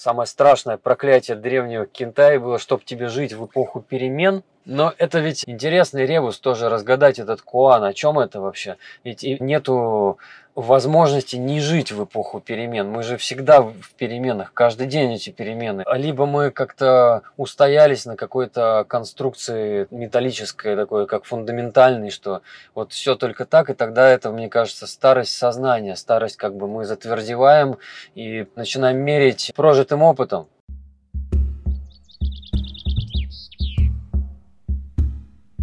самое страшное проклятие древнего Китая было, чтобы тебе жить в эпоху перемен. Но это ведь интересный ребус тоже разгадать этот Куан. О чем это вообще? Ведь нету возможности не жить в эпоху перемен. Мы же всегда в переменах, каждый день эти перемены. Либо мы как-то устоялись на какой-то конструкции металлической, такой как фундаментальной, что вот все только так, и тогда это, мне кажется, старость сознания, старость как бы мы затвердеваем и начинаем мерить прожитым опытом.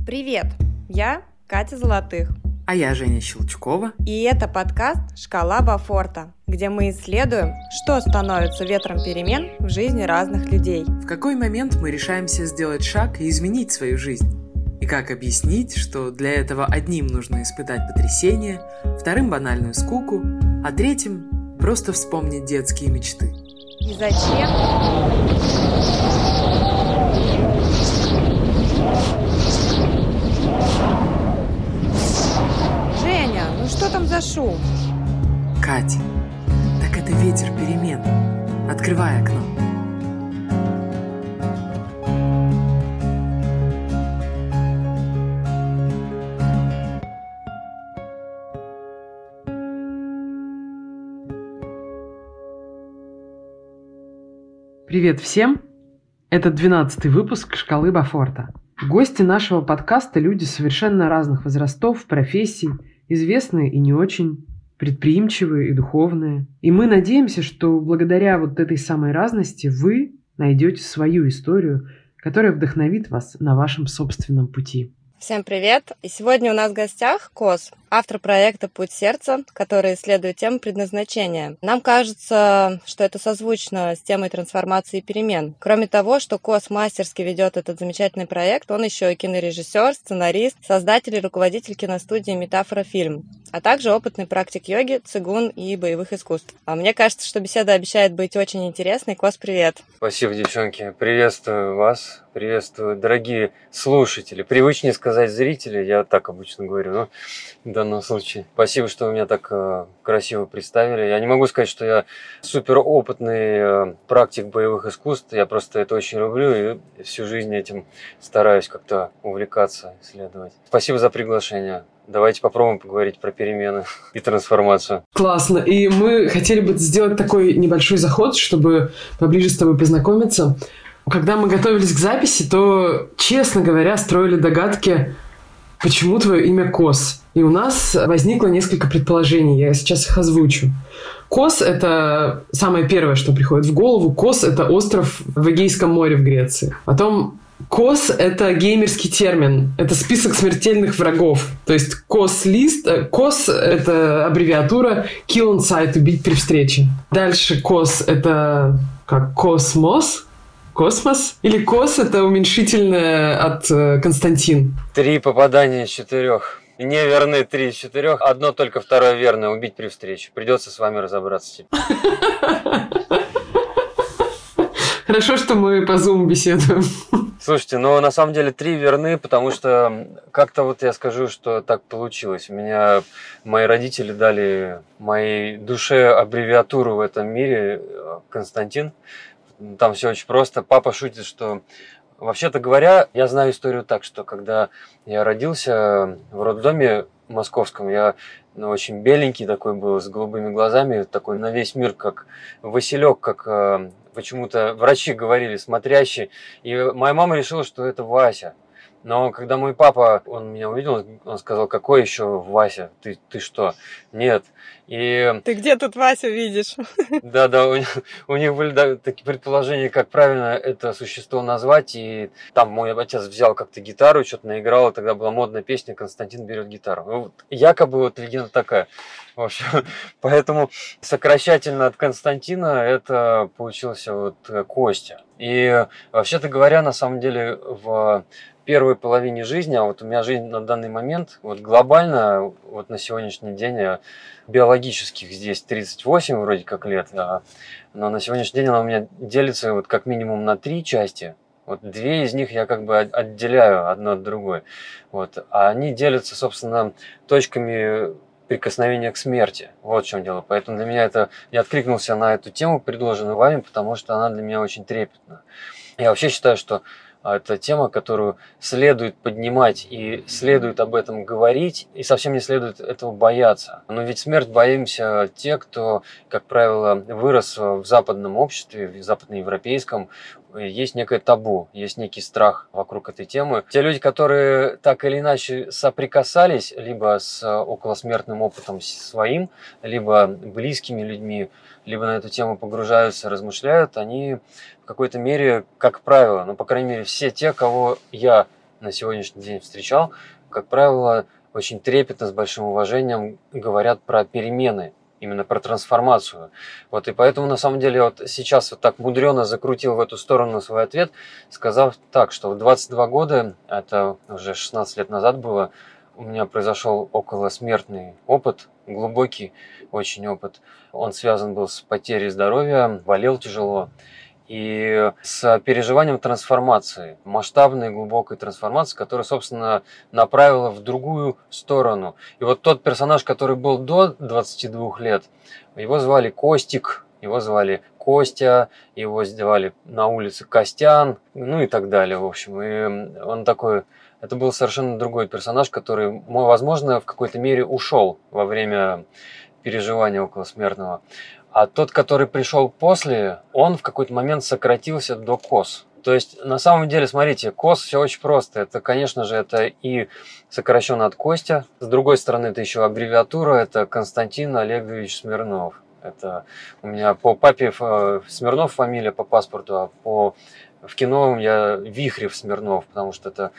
Привет, я Катя Золотых. А я Женя Щелчкова. И это подкаст «Шкала Бафорта», где мы исследуем, что становится ветром перемен в жизни разных людей. В какой момент мы решаемся сделать шаг и изменить свою жизнь? И как объяснить, что для этого одним нужно испытать потрясение, вторым банальную скуку, а третьим просто вспомнить детские мечты. И зачем? Что там за шум? Катя, так это ветер перемен. Открывай окно. Привет всем! Это 12 выпуск «Шкалы Бафорта». Гости нашего подкаста – люди совершенно разных возрастов, профессий – известные и не очень, предприимчивые и духовные. И мы надеемся, что благодаря вот этой самой разности вы найдете свою историю, которая вдохновит вас на вашем собственном пути. Всем привет! И сегодня у нас в гостях Кос, автор проекта «Путь сердца», который исследует тему предназначения. Нам кажется, что это созвучно с темой трансформации и перемен. Кроме того, что Кос мастерски ведет этот замечательный проект, он еще и кинорежиссер, сценарист, создатель и руководитель киностудии «Метафора фильм», а также опытный практик йоги, цигун и боевых искусств. А мне кажется, что беседа обещает быть очень интересной. Кос, привет! Спасибо, девчонки. Приветствую вас. Приветствую, дорогие слушатели. Привычнее сказать зрители, я так обычно говорю, но данном случае. Спасибо, что вы меня так э, красиво представили. Я не могу сказать, что я супер опытный э, практик боевых искусств. Я просто это очень люблю и всю жизнь этим стараюсь как-то увлекаться, исследовать. Спасибо за приглашение. Давайте попробуем поговорить про перемены и трансформацию. Классно. И мы хотели бы сделать такой небольшой заход, чтобы поближе с тобой познакомиться. Когда мы готовились к записи, то, честно говоря, строили догадки, почему твое имя Кос. И у нас возникло несколько предположений, я сейчас их озвучу. Кос – это самое первое, что приходит в голову. Кос – это остров в Эгейском море в Греции. Потом KOS – это геймерский термин. Это список смертельных врагов. То есть KOS-лист. Э, кос – это аббревиатура kill on sight – убить при встрече. Дальше кос – это как космос, Космос? Или кос это уменьшительное от э, Константин? Три попадания из четырех. Не верны три из четырех. Одно только второе верное. Убить при встрече. Придется с вами разобраться Хорошо, что мы по Zoom беседуем. Слушайте, ну на самом деле три верны, потому что как-то вот я скажу, что так получилось. У меня мои родители дали моей душе аббревиатуру в этом мире э, Константин. Там все очень просто. Папа шутит, что Вообще-то говоря, я знаю историю так, что когда я родился в роддоме московском, я ну, очень беленький такой был, с голубыми глазами, такой на весь мир, как Василек, как э, почему-то врачи говорили, смотрящий. И моя мама решила, что это Вася. Но когда мой папа, он меня увидел, он сказал, какой еще Вася? Ты, ты что? Нет. И... Ты где тут Вася видишь? Да, да, у, у них были да, такие предположения, как правильно это существо назвать. И там мой отец взял как-то гитару, что-то наиграл, и тогда была модная песня «Константин берет гитару». Ну, вот, якобы вот легенда такая. В общем, поэтому сокращательно от Константина это получился вот Костя. И вообще-то говоря, на самом деле в первой половине жизни, а вот у меня жизнь на данный момент, вот глобально, вот на сегодняшний день я биологических здесь 38 вроде как лет, а, но на сегодняшний день она у меня делится вот как минимум на три части. Вот две из них я как бы отделяю одно от другой. Вот. А они делятся, собственно, точками прикосновение к смерти. Вот в чем дело. Поэтому для меня это... Я откликнулся на эту тему, предложенную вами, потому что она для меня очень трепетна. Я вообще считаю, что это тема, которую следует поднимать и следует об этом говорить, и совсем не следует этого бояться. Но ведь смерть боимся те, кто, как правило, вырос в западном обществе, в западноевропейском, есть некое табу, есть некий страх вокруг этой темы. Те люди, которые так или иначе соприкасались либо с околосмертным опытом своим, либо близкими людьми, либо на эту тему погружаются, размышляют, они в какой-то мере, как правило, ну, по крайней мере, все те, кого я на сегодняшний день встречал, как правило, очень трепетно, с большим уважением говорят про перемены, именно про трансформацию. Вот и поэтому на самом деле вот сейчас вот так мудрено закрутил в эту сторону свой ответ, сказав так, что в 22 года, это уже 16 лет назад было, у меня произошел около смертный опыт, глубокий очень опыт. Он связан был с потерей здоровья, болел тяжело и с переживанием трансформации, масштабной глубокой трансформации, которая, собственно, направила в другую сторону. И вот тот персонаж, который был до 22 лет, его звали Костик, его звали Костя, его звали на улице Костян, ну и так далее, в общем. И он такой, это был совершенно другой персонаж, который, возможно, в какой-то мере ушел во время переживания около смертного. А тот, который пришел после, он в какой-то момент сократился до КОС. То есть, на самом деле, смотрите, КОС все очень просто. Это, конечно же, это и сокращенно от Костя. С другой стороны, это еще аббревиатура, это Константин Олегович Смирнов. Это у меня по папе э, Смирнов фамилия по паспорту, а по в кино я Вихрев Смирнов, потому что это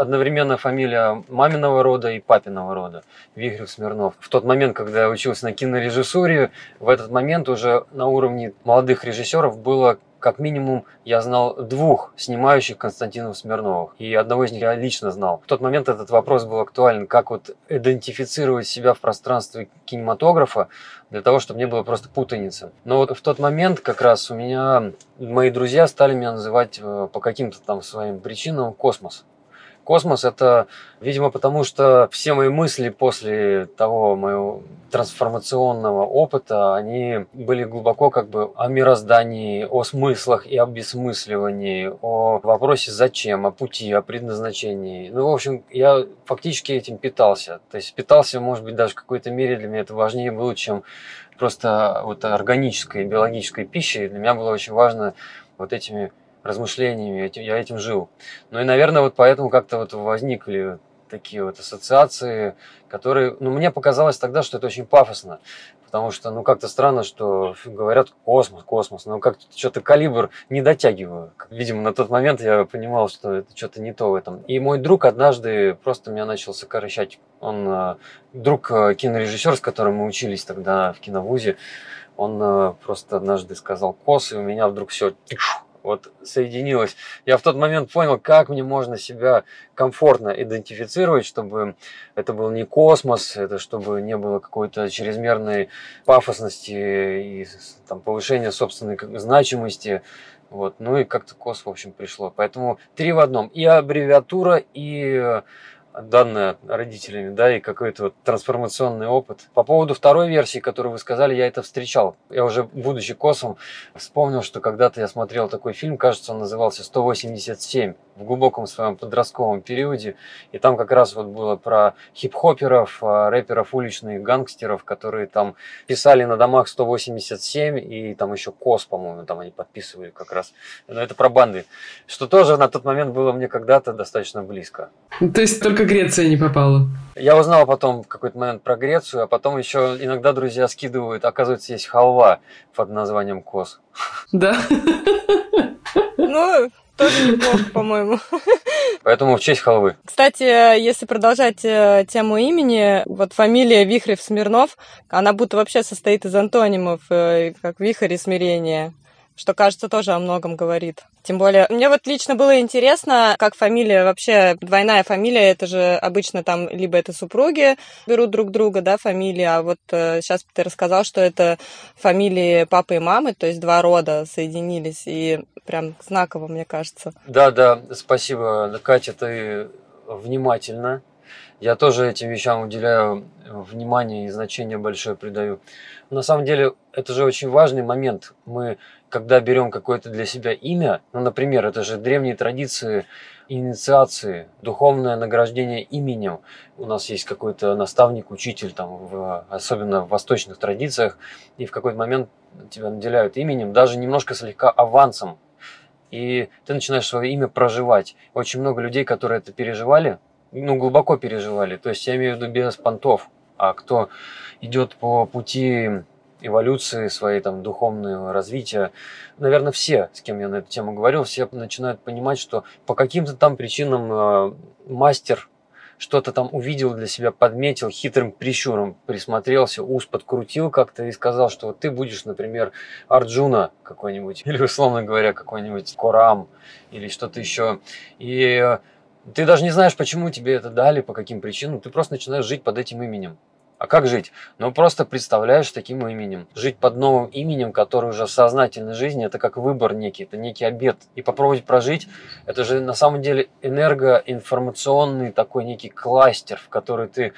одновременно фамилия маминого рода и папиного рода, Вихрев Смирнов. В тот момент, когда я учился на кинорежиссуре, в этот момент уже на уровне молодых режиссеров было как минимум я знал двух снимающих Константинов Смирновых, и одного из них я лично знал. В тот момент этот вопрос был актуален, как вот идентифицировать себя в пространстве кинематографа, для того, чтобы не было просто путаницы. Но вот в тот момент как раз у меня мои друзья стали меня называть э, по каким-то там своим причинам космос. Космос это, видимо, потому что все мои мысли после того моего трансформационного опыта, они были глубоко как бы о мироздании, о смыслах и обесмысливании, о вопросе зачем, о пути, о предназначении. Ну, в общем, я фактически этим питался. То есть питался, может быть, даже в какой-то мере для меня это важнее было, чем просто вот органической, биологической пищей. Для меня было очень важно вот этими размышлениями, я этим жил. Ну и, наверное, вот поэтому как-то вот возникли такие вот ассоциации, которые, ну, мне показалось тогда, что это очень пафосно, потому что, ну, как-то странно, что говорят космос, космос, но как-то что-то калибр не дотягиваю. Видимо, на тот момент я понимал, что это что-то не то в этом. И мой друг однажды просто меня начал сокращать. Он э, друг э, кинорежиссер, с которым мы учились тогда в киновузе, он э, просто однажды сказал кос, и у меня вдруг все вот соединилось. Я в тот момент понял, как мне можно себя комфортно идентифицировать, чтобы это был не космос, это чтобы не было какой-то чрезмерной пафосности и там, повышения собственной значимости. Вот. Ну и как-то кос, в общем, пришло. Поэтому три в одном. И аббревиатура, и данное родителями, да, и какой-то вот трансформационный опыт. По поводу второй версии, которую вы сказали, я это встречал. Я уже, будучи косом, вспомнил, что когда-то я смотрел такой фильм, кажется, он назывался «187» в глубоком своем подростковом периоде. И там как раз вот было про хип-хоперов, а, рэперов, уличных гангстеров, которые там писали на домах 187 и там еще КОС, по-моему, там они подписывали как раз. Но это про банды. Что тоже на тот момент было мне когда-то достаточно близко. То есть только Греция не попала? Я узнал потом в какой-то момент про Грецию, а потом еще иногда друзья скидывают, оказывается, есть халва под названием КОС. Да? Ну, тоже неплохо, по-моему. Поэтому в честь халвы. Кстати, если продолжать э, тему имени, вот фамилия Вихрев Смирнов, она будто вообще состоит из антонимов, э, как вихрь и смирение что, кажется, тоже о многом говорит. Тем более, мне вот лично было интересно, как фамилия вообще, двойная фамилия, это же обычно там либо это супруги берут друг друга, да, фамилии, а вот э, сейчас ты рассказал, что это фамилии папы и мамы, то есть два рода соединились, и прям знаково, мне кажется. Да, да, спасибо, Катя, ты внимательно Я тоже этим вещам уделяю внимание и значение большое придаю. На самом деле, это же очень важный момент. Мы, когда берем какое-то для себя имя, ну, например, это же древние традиции инициации, духовное награждение именем. У нас есть какой-то наставник, учитель, там, в, особенно в восточных традициях, и в какой-то момент тебя наделяют именем, даже немножко слегка авансом. И ты начинаешь свое имя проживать. Очень много людей, которые это переживали, ну, глубоко переживали. То есть я имею в виду без понтов. А кто идет по пути эволюции своей там духовного развития, наверное, все, с кем я на эту тему говорил, все начинают понимать, что по каким-то там причинам э, мастер что-то там увидел для себя, подметил, хитрым прищуром присмотрелся, ус подкрутил как-то и сказал, что вот ты будешь, например, Арджуна какой-нибудь, или, условно говоря, какой-нибудь Корам, или что-то еще. И ты даже не знаешь, почему тебе это дали, по каким причинам, ты просто начинаешь жить под этим именем. А как жить? Ну, просто представляешь таким именем. Жить под новым именем, который уже в сознательной жизни, это как выбор некий, это некий обед. И попробовать прожить, это же на самом деле энергоинформационный такой некий кластер, в который ты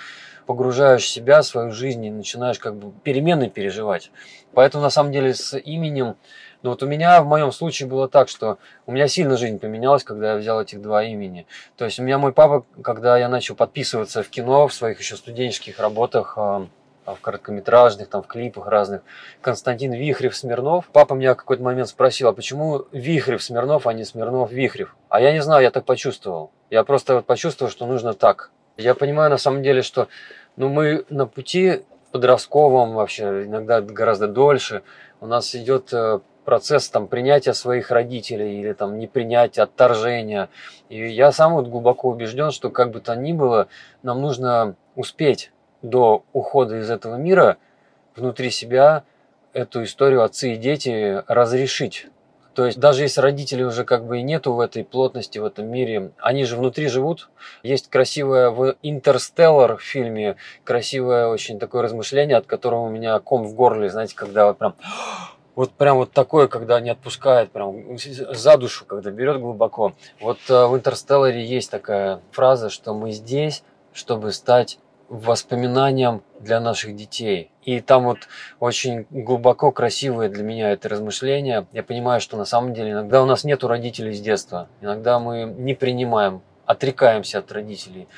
погружаешь себя, свою жизнь и начинаешь как бы перемены переживать. Поэтому на самом деле с именем но вот у меня в моем случае было так, что у меня сильно жизнь поменялась, когда я взял этих два имени. То есть у меня мой папа, когда я начал подписываться в кино, в своих еще студенческих работах, а, а, в короткометражных, там, в клипах разных. Константин Вихрев Смирнов. Папа меня в какой-то момент спросил, а почему Вихрев Смирнов, а не Смирнов Вихрев? А я не знаю, я так почувствовал. Я просто вот почувствовал, что нужно так. Я понимаю на самом деле, что ну, мы на пути подростковом вообще, иногда гораздо дольше, у нас идет э, процесс там принятия своих родителей или там непринятия, отторжения. И я сам вот глубоко убежден, что как бы то ни было, нам нужно успеть до ухода из этого мира внутри себя эту историю отцы и дети разрешить. То есть даже если родителей уже как бы и нету в этой плотности, в этом мире, они же внутри живут. Есть красивое в «Интерстеллар» фильме, красивое очень такое размышление, от которого у меня ком в горле, знаете, когда вот прям вот прям вот такое, когда не отпускает, прям за душу, когда берет глубоко. Вот э, в «Интерстелларе» есть такая фраза, что мы здесь, чтобы стать воспоминанием для наших детей. И там вот очень глубоко красивое для меня это размышление. Я понимаю, что на самом деле иногда у нас нету родителей с детства. Иногда мы не принимаем, отрекаемся от родителей.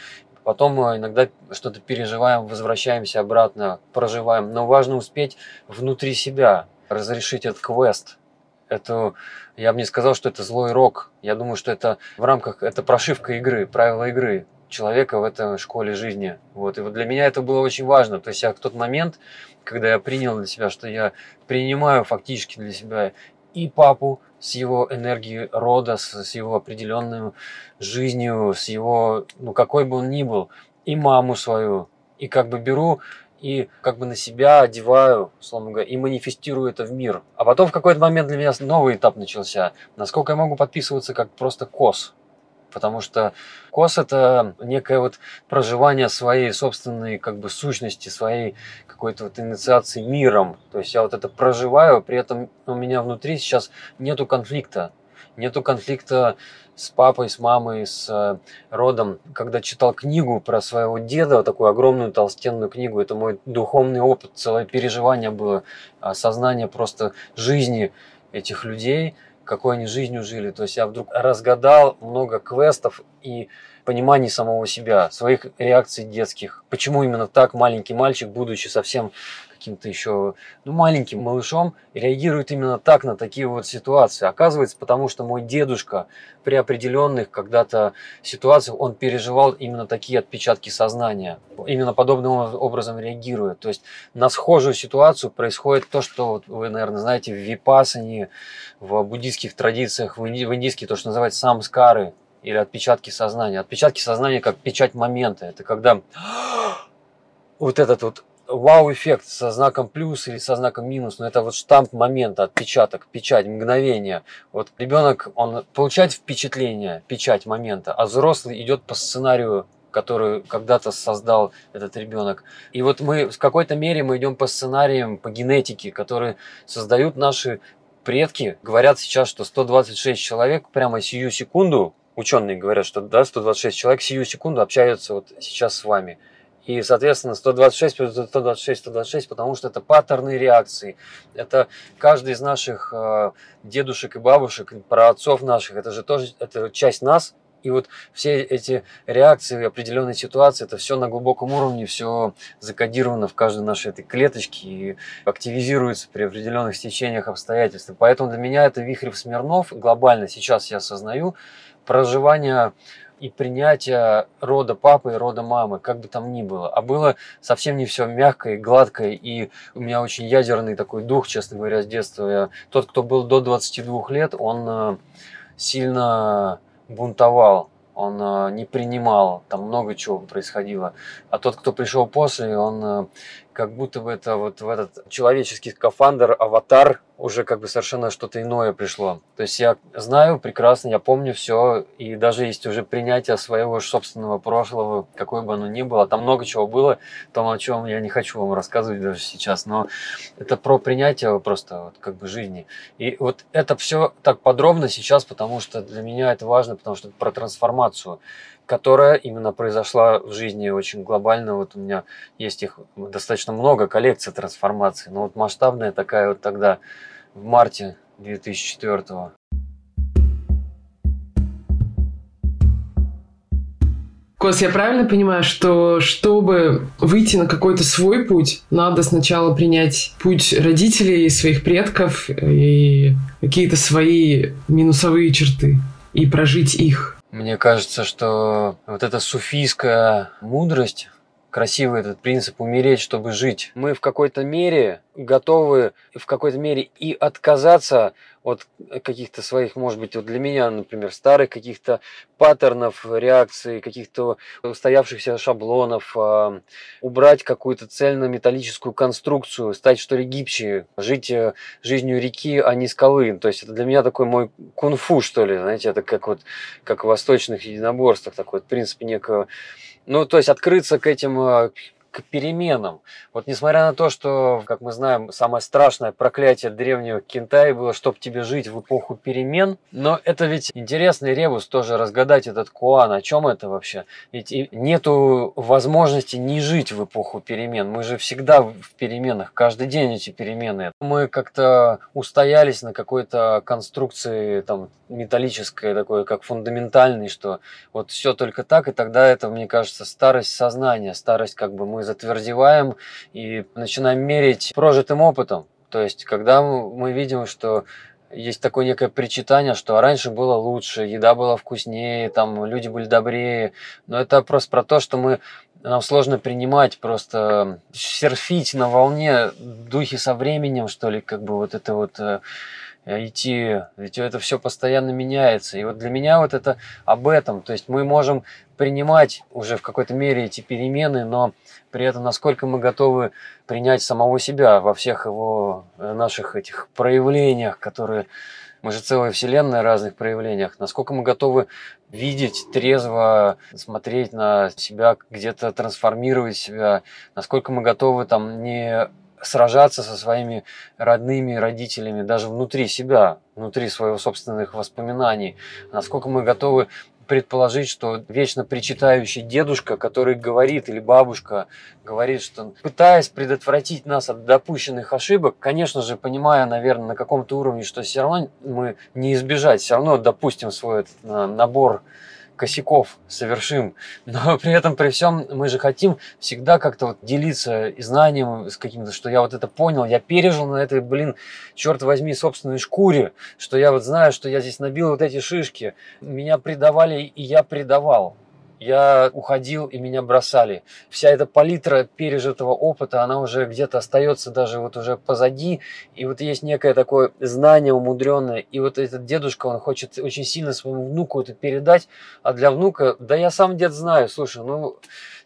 Потом мы иногда что-то переживаем, возвращаемся обратно, проживаем. Но важно успеть внутри себя разрешить этот квест. Это, я бы не сказал, что это злой рок. Я думаю, что это в рамках, это прошивка игры, правила игры человека в этой школе жизни. Вот. И вот для меня это было очень важно. То есть я в тот момент, когда я принял для себя, что я принимаю фактически для себя и папу с его энергией рода, с, с его определенной жизнью, с его, ну какой бы он ни был, и маму свою, и как бы беру и как бы на себя одеваю, условно говоря, и манифестирую это в мир. А потом в какой-то момент для меня новый этап начался. Насколько я могу подписываться как просто кос. Потому что кос это некое вот проживание своей собственной как бы сущности, своей какой-то вот инициации миром. То есть я вот это проживаю, при этом у меня внутри сейчас нету конфликта. Нету конфликта с папой, с мамой, с э, родом. Когда читал книгу про своего деда, такую огромную толстенную книгу, это мой духовный опыт, целое переживание было, осознание просто жизни этих людей, какой они жизнью жили. То есть я вдруг разгадал много квестов и пониманий самого себя, своих реакций детских. Почему именно так маленький мальчик, будучи совсем каким-то еще ну, маленьким малышом, реагирует именно так на такие вот ситуации. Оказывается, потому что мой дедушка при определенных когда-то ситуациях, он переживал именно такие отпечатки сознания. Именно подобным образом реагирует. То есть на схожую ситуацию происходит то, что вот вы, наверное, знаете, в випасане, в буддийских традициях, в индийских, то, что называется самскары, или отпечатки сознания. Отпечатки сознания как печать момента. Это когда вот этот вот вау-эффект со знаком плюс или со знаком минус, но это вот штамп момента, отпечаток, печать, мгновение. Вот ребенок, он получает впечатление, печать момента, а взрослый идет по сценарию который когда-то создал этот ребенок. И вот мы в какой-то мере мы идем по сценариям, по генетике, которые создают наши предки. Говорят сейчас, что 126 человек прямо сию секунду ученые говорят, что да, 126 человек сию секунду общаются вот сейчас с вами. И, соответственно, 126 плюс 126, 126, потому что это паттерны реакции. Это каждый из наших э, дедушек и бабушек, про отцов наших, это же тоже это часть нас, и вот все эти реакции, определенные ситуации, это все на глубоком уровне, все закодировано в каждой нашей этой клеточке и активизируется при определенных стечениях обстоятельств. Поэтому для меня это Вихрев Смирнов глобально сейчас я осознаю проживание и принятие рода папы и рода мамы, как бы там ни было. А было совсем не все мягкое, гладкое, и у меня очень ядерный такой дух, честно говоря, с детства. Я, тот, кто был до 22 лет, он э, сильно бунтовал, он э, не принимал, там много чего происходило. А тот, кто пришел после, он э, как будто бы это вот в этот человеческий скафандр, аватар, уже как бы совершенно что-то иное пришло. То есть я знаю прекрасно, я помню все, и даже есть уже принятие своего собственного прошлого, какое бы оно ни было. Там много чего было, том, о чем я не хочу вам рассказывать даже сейчас, но это про принятие просто вот как бы жизни. И вот это все так подробно сейчас, потому что для меня это важно, потому что это про трансформацию которая именно произошла в жизни очень глобально. Вот у меня есть их достаточно много, коллекций трансформаций. Но вот масштабная такая вот тогда в марте 2004 -го. Кос, я правильно понимаю, что чтобы выйти на какой-то свой путь, надо сначала принять путь родителей, своих предков и какие-то свои минусовые черты и прожить их? Мне кажется, что вот эта суфийская мудрость, красивый этот принцип умереть, чтобы жить. Мы в какой-то мере готовы в какой-то мере и отказаться от каких-то своих, может быть, вот для меня, например, старых каких-то паттернов реакции, каких-то устоявшихся шаблонов, э, убрать какую-то цельно-металлическую конструкцию, стать что ли гибче, жить э, жизнью реки, а не скалы. То есть это для меня такой мой кунг-фу, что ли, знаете, это как вот как в восточных единоборствах, такой вот принцип некого ну, то есть открыться к этим э, к переменам. Вот несмотря на то, что, как мы знаем, самое страшное проклятие древнего Китая было, чтобы тебе жить в эпоху перемен, но это ведь интересный ребус тоже разгадать этот Куан, о чем это вообще? Ведь нету возможности не жить в эпоху перемен. Мы же всегда в переменах, каждый день эти перемены. Мы как-то устоялись на какой-то конструкции там металлической, такой как фундаментальной, что вот все только так, и тогда это, мне кажется, старость сознания, старость как бы мы затвердеваем и начинаем мерить прожитым опытом. То есть, когда мы видим, что есть такое некое причитание, что раньше было лучше, еда была вкуснее, там люди были добрее. Но это просто про то, что мы нам сложно принимать, просто серфить на волне духи со временем, что ли, как бы вот это вот э, идти, ведь это все постоянно меняется. И вот для меня вот это об этом, то есть мы можем принимать уже в какой-то мере эти перемены, но при этом насколько мы готовы принять самого себя во всех его э, наших этих проявлениях, которые мы же целая вселенная разных проявлениях. Насколько мы готовы видеть, трезво смотреть на себя, где-то трансформировать себя, насколько мы готовы там не сражаться со своими родными родителями даже внутри себя, внутри своих собственных воспоминаний, насколько мы готовы предположить, что вечно причитающий дедушка, который говорит, или бабушка говорит, что пытаясь предотвратить нас от допущенных ошибок, конечно же, понимая, наверное, на каком-то уровне, что все равно мы не избежать, все равно допустим свой этот набор косяков совершим, но при этом, при всем, мы же хотим всегда как-то вот делиться знанием с каким-то, что я вот это понял, я пережил на этой, блин, черт возьми, собственной шкуре, что я вот знаю, что я здесь набил вот эти шишки, меня предавали, и я предавал я уходил и меня бросали. Вся эта палитра пережитого опыта, она уже где-то остается даже вот уже позади. И вот есть некое такое знание умудренное. И вот этот дедушка, он хочет очень сильно своему внуку это передать. А для внука, да я сам дед знаю, слушай, ну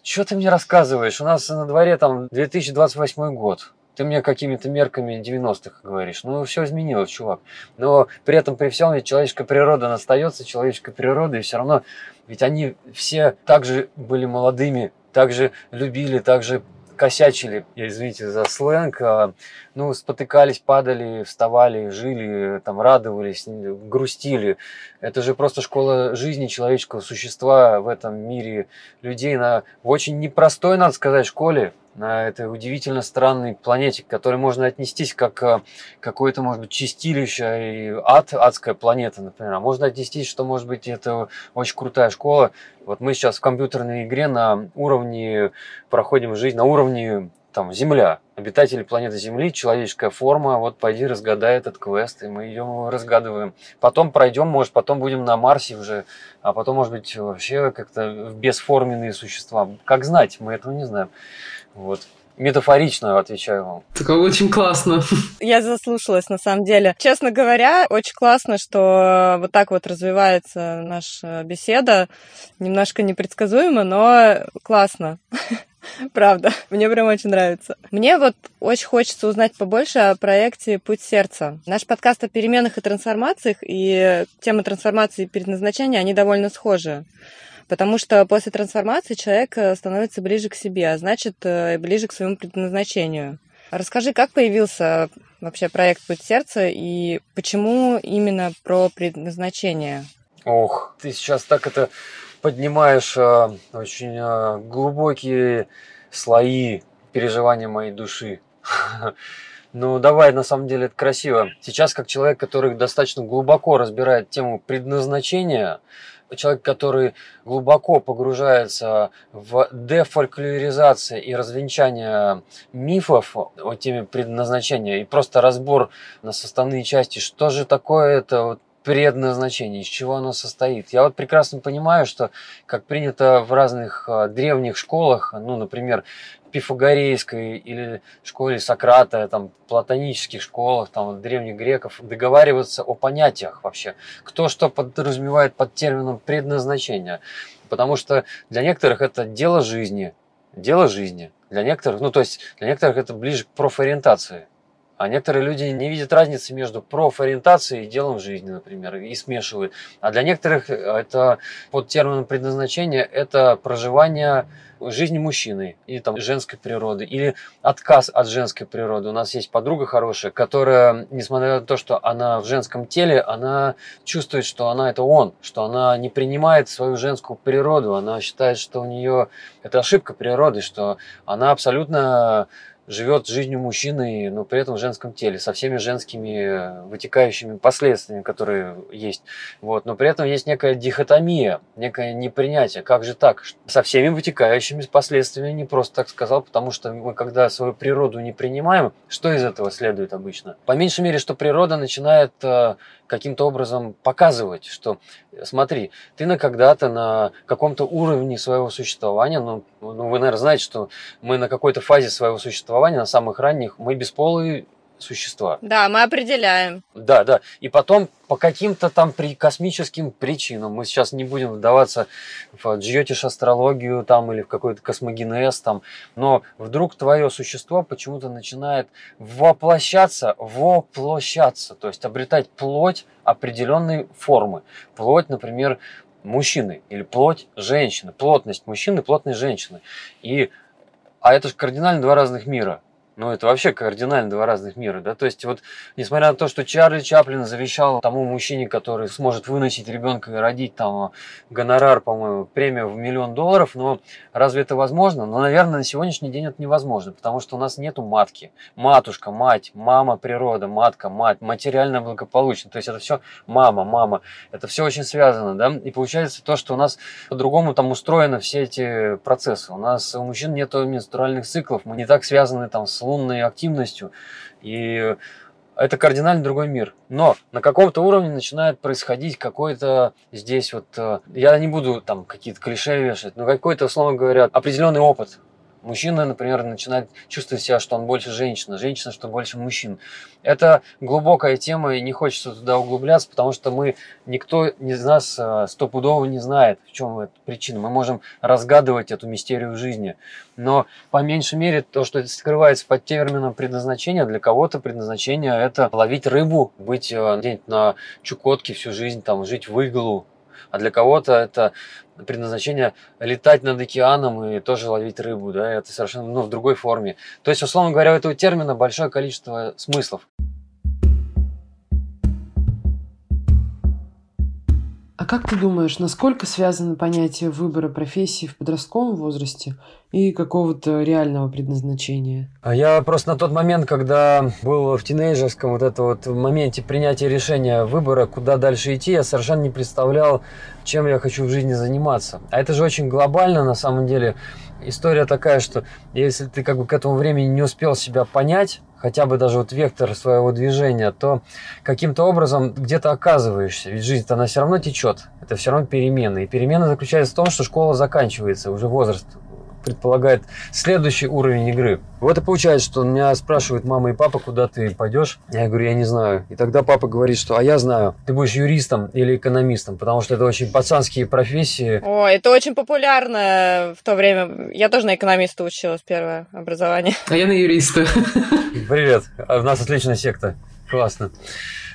что ты мне рассказываешь? У нас на дворе там 2028 год ты мне какими-то мерками 90-х говоришь. Ну, все изменилось, чувак. Но при этом, при всем, человеческая природа остается человеческой природой, и все равно, ведь они все также были молодыми, также любили, также косячили, извините за сленг, а, ну, спотыкались, падали, вставали, жили, там, радовались, грустили. Это же просто школа жизни человеческого существа в этом мире людей на в очень непростой, надо сказать, школе, на этой удивительно странной планете, к которой можно отнестись как к какое-то, может быть, чистилище и ад, адская планета, например. А можно отнестись, что, может быть, это очень крутая школа. Вот мы сейчас в компьютерной игре на уровне проходим жизнь, на уровне там Земля, обитатели планеты Земли, человеческая форма, вот пойди разгадай этот квест, и мы идем разгадываем. Потом пройдем, может, потом будем на Марсе уже, а потом, может быть, вообще как-то бесформенные существа. Как знать, мы этого не знаем. Вот. Метафорично отвечаю вам. Так очень классно. Я заслушалась, на самом деле. Честно говоря, очень классно, что вот так вот развивается наша беседа. Немножко непредсказуемо, но классно. Правда, мне прям очень нравится. Мне вот очень хочется узнать побольше о проекте «Путь сердца». Наш подкаст о переменах и трансформациях, и тема трансформации и предназначения, они довольно схожи. Потому что после трансформации человек э, становится ближе к себе, а значит, э, ближе к своему предназначению. Расскажи, как появился вообще проект «Путь сердца» и почему именно про предназначение? Ох, ты сейчас так это поднимаешь э, очень глубокие слои переживания моей души. Ну, давай, на самом деле это красиво. Сейчас, как человек, который достаточно глубоко разбирает тему предназначения, человек, который глубоко погружается в дефольклоризацию и развенчание мифов о теме предназначения и просто разбор на составные части, что же такое это вот предназначение, из чего оно состоит. Я вот прекрасно понимаю, что, как принято в разных а, древних школах, ну, например, пифагорейской или школе Сократа, там, платонических школах, там, древних греков, договариваться о понятиях вообще. Кто что подразумевает под термином предназначение. Потому что для некоторых это дело жизни. Дело жизни. Для некоторых, ну то есть для некоторых это ближе к профориентации. А некоторые люди не видят разницы между профориентацией и делом жизни, например, и смешивают. А для некоторых это под термином предназначения это проживание жизни мужчины или там женской природы, или отказ от женской природы. У нас есть подруга хорошая, которая, несмотря на то, что она в женском теле, она чувствует, что она это он, что она не принимает свою женскую природу, она считает, что у нее это ошибка природы, что она абсолютно живет жизнью мужчины, но при этом в женском теле, со всеми женскими э, вытекающими последствиями, которые есть. Вот. Но при этом есть некая дихотомия, некое непринятие. Как же так? Со всеми вытекающими последствиями не просто так сказал, потому что мы, когда свою природу не принимаем, что из этого следует обычно? По меньшей мере, что природа начинает э, каким-то образом показывать, что смотри, ты на когда-то на каком-то уровне своего существования, ну, ну вы, наверное, знаете, что мы на какой-то фазе своего существования, на самых ранних, мы бесполые существа. Да, мы определяем. Да, да. И потом по каким-то там при космическим причинам, мы сейчас не будем вдаваться в джиотиш астрологию там или в какой-то космогенез там, но вдруг твое существо почему-то начинает воплощаться, воплощаться, то есть обретать плоть определенной формы. Плоть, например, мужчины или плоть женщины, плотность мужчины, плотность женщины. И, а это же кардинально два разных мира – ну, это вообще кардинально два разных мира, да. То есть, вот, несмотря на то, что Чарли Чаплин завещал тому мужчине, который сможет выносить ребенка и родить там гонорар, по-моему, премию в миллион долларов, но разве это возможно? Ну, наверное, на сегодняшний день это невозможно, потому что у нас нету матки. Матушка, мать, мама, природа, матка, мать, материально благополучно. То есть, это все мама, мама. Это все очень связано, да. И получается то, что у нас по-другому там устроены все эти процессы. У нас у мужчин нету менструальных циклов, мы не так связаны там с лунной активностью. И это кардинально другой мир. Но на каком-то уровне начинает происходить какой-то здесь вот, э, я не буду там какие-то клише вешать, но какой-то, условно говоря, определенный опыт Мужчина, например, начинает чувствовать себя, что он больше женщина, женщина, что больше мужчин. Это глубокая тема, и не хочется туда углубляться, потому что мы, никто из нас э, стопудово не знает, в чем эта причина. Мы можем разгадывать эту мистерию жизни. Но, по меньшей мере, то, что скрывается под термином предназначения, для кого-то предназначение – это ловить рыбу, быть э, где-нибудь на Чукотке всю жизнь, там, жить в иглу, а для кого-то это предназначение летать над океаном и тоже ловить рыбу, да, это совершенно ну, в другой форме. То есть, условно говоря, у этого термина большое количество смыслов. А как ты думаешь, насколько связано понятие выбора профессии в подростковом возрасте и какого-то реального предназначения? А я просто на тот момент, когда был в тинейджерском вот это вот в моменте принятия решения выбора, куда дальше идти, я совершенно не представлял, чем я хочу в жизни заниматься. А это же очень глобально на самом деле. История такая, что если ты как бы к этому времени не успел себя понять, хотя бы даже вот вектор своего движения, то каким-то образом где-то оказываешься. Ведь жизнь-то она все равно течет. Это все равно перемены. И перемена заключается в том, что школа заканчивается, уже возраст предполагает следующий уровень игры. Вот и получается, что меня спрашивают мама и папа, куда ты пойдешь. Я говорю, я не знаю. И тогда папа говорит, что а я знаю, ты будешь юристом или экономистом, потому что это очень пацанские профессии. О, это очень популярно в то время. Я тоже на экономиста училась, первое образование. А я на юриста. Привет, а у нас отличная секта. Классно.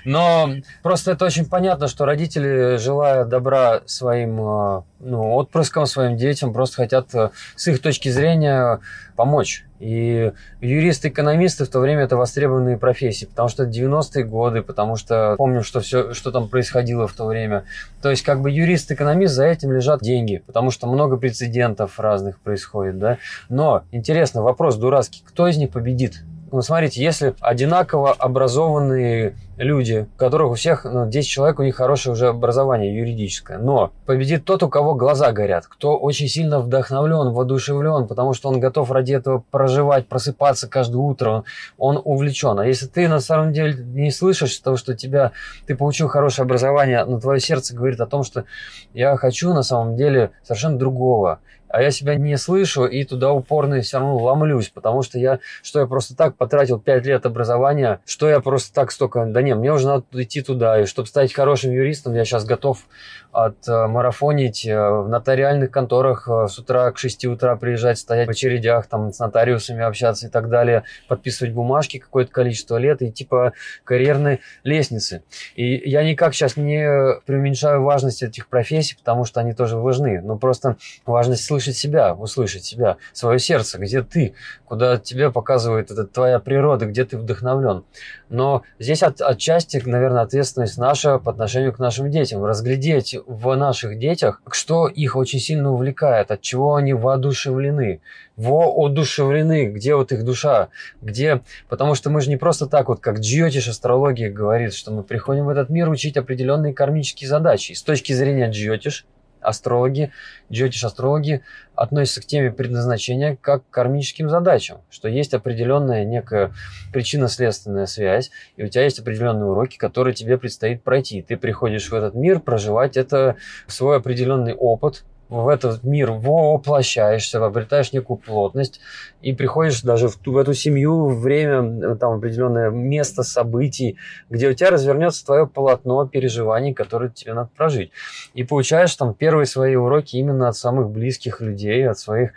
Но просто это очень понятно, что родители, желая добра своим а, ну, отпрыскам, своим детям, просто хотят э, с их точки зрения помочь. И юристы, экономисты в то время это востребованные профессии, потому что это 90-е годы, потому что помню, что все, что там происходило в то время. То есть как бы юрист, экономист, за этим лежат деньги, потому что много прецедентов разных происходит, да. Но интересно, вопрос дурацкий, кто из них победит? Ну, смотрите, если одинаково образованные люди, у которых у всех, ну, 10 человек, у них хорошее уже образование юридическое, но победит тот, у кого глаза горят, кто очень сильно вдохновлен, воодушевлен, потому что он готов ради этого проживать, просыпаться каждое утро, он, он увлечен. А если ты на самом деле не слышишь того, что тебя, ты получил хорошее образование, но твое сердце говорит о том, что я хочу на самом деле совершенно другого, а я себя не слышу и туда упорно все равно ломлюсь, потому что я, что я просто так потратил 5 лет образования, что я просто так столько, да не, мне уже надо идти туда, и чтобы стать хорошим юристом, я сейчас готов отмарафонить э, в нотариальных конторах э, с утра к 6 утра приезжать, стоять в очередях, там с нотариусами общаться и так далее, подписывать бумажки какое-то количество лет и типа карьерной лестницы. И я никак сейчас не преуменьшаю важность этих профессий, потому что они тоже важны, но просто важность слышать себя, услышать себя, свое сердце, где ты, куда тебе показывает это твоя природа, где ты вдохновлен. Но здесь от, отчасти, наверное, ответственность наша по отношению к нашим детям. Разглядеть в наших детях, что их очень сильно увлекает, от чего они воодушевлены. Воодушевлены, где вот их душа, где... Потому что мы же не просто так вот, как Джиотиш астрология говорит, что мы приходим в этот мир учить определенные кармические задачи. с точки зрения Джиотиш, астрологи, джотиш-астрологи относятся к теме предназначения как к кармическим задачам, что есть определенная некая причинно-следственная связь, и у тебя есть определенные уроки, которые тебе предстоит пройти. Ты приходишь в этот мир, проживать это свой определенный опыт, в этот мир воплощаешься, обретаешь некую плотность и приходишь даже в, ту, в эту семью, время, там определенное место событий, где у тебя развернется твое полотно переживаний, которые тебе надо прожить. И получаешь там первые свои уроки именно от самых близких людей, от своих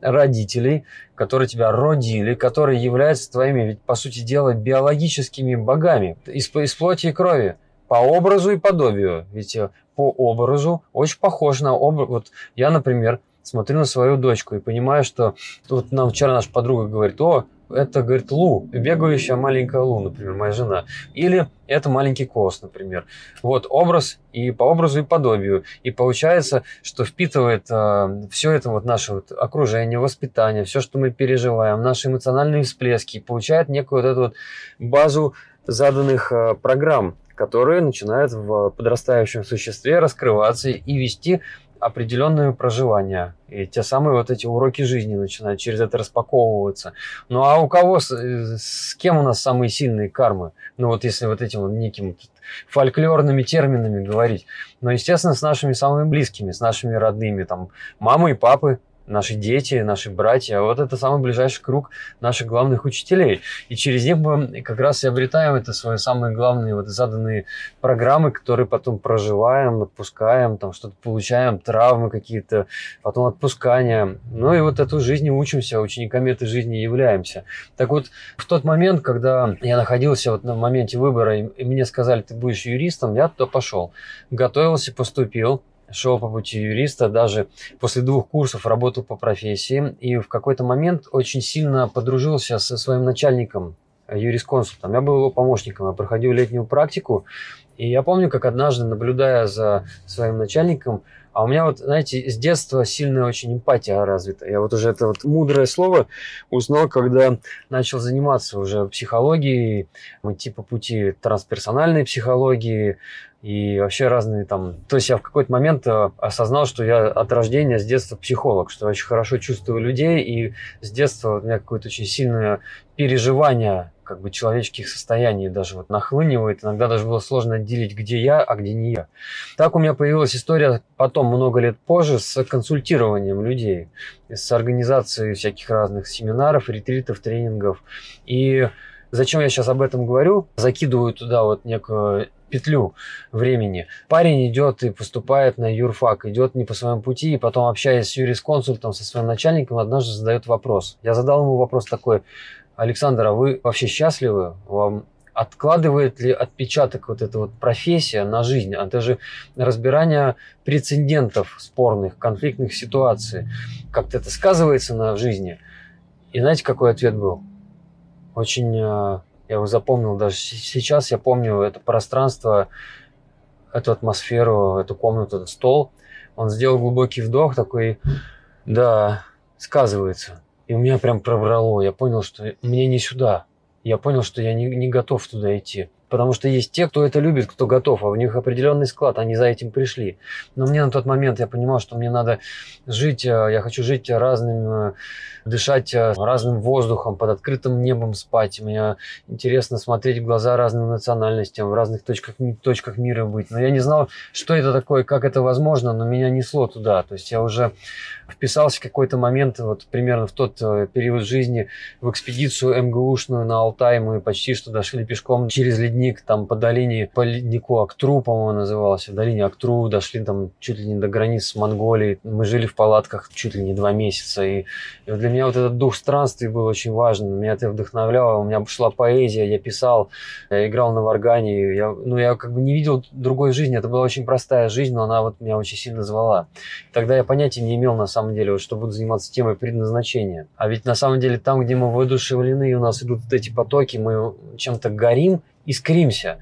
родителей, которые тебя родили, которые являются твоими, ведь по сути дела, биологическими богами из, из плоти и крови по образу и подобию. Ведь э, по образу очень похож на образ. Вот я, например, смотрю на свою дочку и понимаю, что вот нам вчера наша подруга говорит, о, это, говорит, Лу, бегающая маленькая Лу, например, моя жена. Или это маленький Кос, например. Вот образ и по образу и подобию. И получается, что впитывает э, все это вот наше вот окружение, воспитание, все, что мы переживаем, наши эмоциональные всплески, получает некую вот эту вот базу заданных э, программ, которые начинают в подрастающем существе раскрываться и вести определенное проживание. И те самые вот эти уроки жизни начинают через это распаковываться. Ну а у кого, с, с кем у нас самые сильные кармы? Ну вот если вот этим вот неким фольклорными терминами говорить. Но, естественно, с нашими самыми близкими, с нашими родными, там, мамы и папы, наши дети, наши братья. А вот это самый ближайший круг наших главных учителей. И через них мы как раз и обретаем это свои самые главные вот заданные программы, которые потом проживаем, отпускаем, там что-то получаем, травмы какие-то, потом отпускания. Ну и вот эту жизнь учимся, учениками этой жизни являемся. Так вот, в тот момент, когда я находился вот на моменте выбора, и мне сказали, ты будешь юристом, я туда пошел. Готовился, поступил, шел по пути юриста, даже после двух курсов работал по профессии, и в какой-то момент очень сильно подружился со своим начальником, юрисконсультом. Я был его помощником, я проходил летнюю практику, и я помню, как однажды, наблюдая за своим начальником, а у меня вот, знаете, с детства сильная очень эмпатия развита. Я вот уже это вот мудрое слово узнал, когда начал заниматься уже психологией, идти по пути трансперсональной психологии, и вообще разные там... То есть я в какой-то момент э, осознал, что я от рождения с детства психолог, что очень хорошо чувствую людей, и с детства у меня какое-то очень сильное переживание как бы человеческих состояний даже вот нахлынивает. Иногда даже было сложно отделить, где я, а где не я. Так у меня появилась история потом, много лет позже, с консультированием людей, с организацией всяких разных семинаров, ретритов, тренингов. И зачем я сейчас об этом говорю? Закидываю туда вот некую петлю времени. Парень идет и поступает на юрфак, идет не по своему пути, и потом, общаясь с юрисконсультом, со своим начальником, однажды задает вопрос. Я задал ему вопрос такой, Александр, а вы вообще счастливы? Вам откладывает ли отпечаток вот эта вот профессия на жизнь? Это же разбирание прецедентов спорных, конфликтных ситуаций. Как-то это сказывается на жизни. И знаете, какой ответ был? Очень э, я его запомнил даже сейчас, я помню это пространство, эту атмосферу, эту комнату, этот стол. Он сделал глубокий вдох такой, да, сказывается. И у меня прям пробрало. Я понял, что мне не сюда. Я понял, что я не, не готов туда идти. Потому что есть те, кто это любит, кто готов, а у них определенный склад, они за этим пришли. Но мне на тот момент я понимал, что мне надо жить, э, я хочу жить разным, э, дышать э, разным воздухом, под открытым небом спать. Мне интересно смотреть в глаза разным национальностям, в разных точках, точках мира быть. Но я не знал, что это такое, как это возможно, но меня несло туда. То есть я уже вписался в какой-то момент, вот примерно в тот период жизни, в экспедицию МГУшную на Алтай. Мы почти что дошли пешком через ледник там по долине, по леднику Актру, по-моему, назывался. В долине Актру дошли там чуть ли не до границ с Монголией. Мы жили в палатках чуть ли не два месяца. И для меня вот этот дух странствий был очень важен. Меня это вдохновляло. У меня шла поэзия, я писал, я играл на варгане. Я, ну, я как бы не видел другой жизни. Это была очень простая жизнь, но она вот меня очень сильно звала. Тогда я понятия не имел на самом деле, вот, что буду заниматься темой предназначения. А ведь на самом деле там, где мы воодушевлены, и у нас идут вот эти потоки, мы чем-то горим, искримся.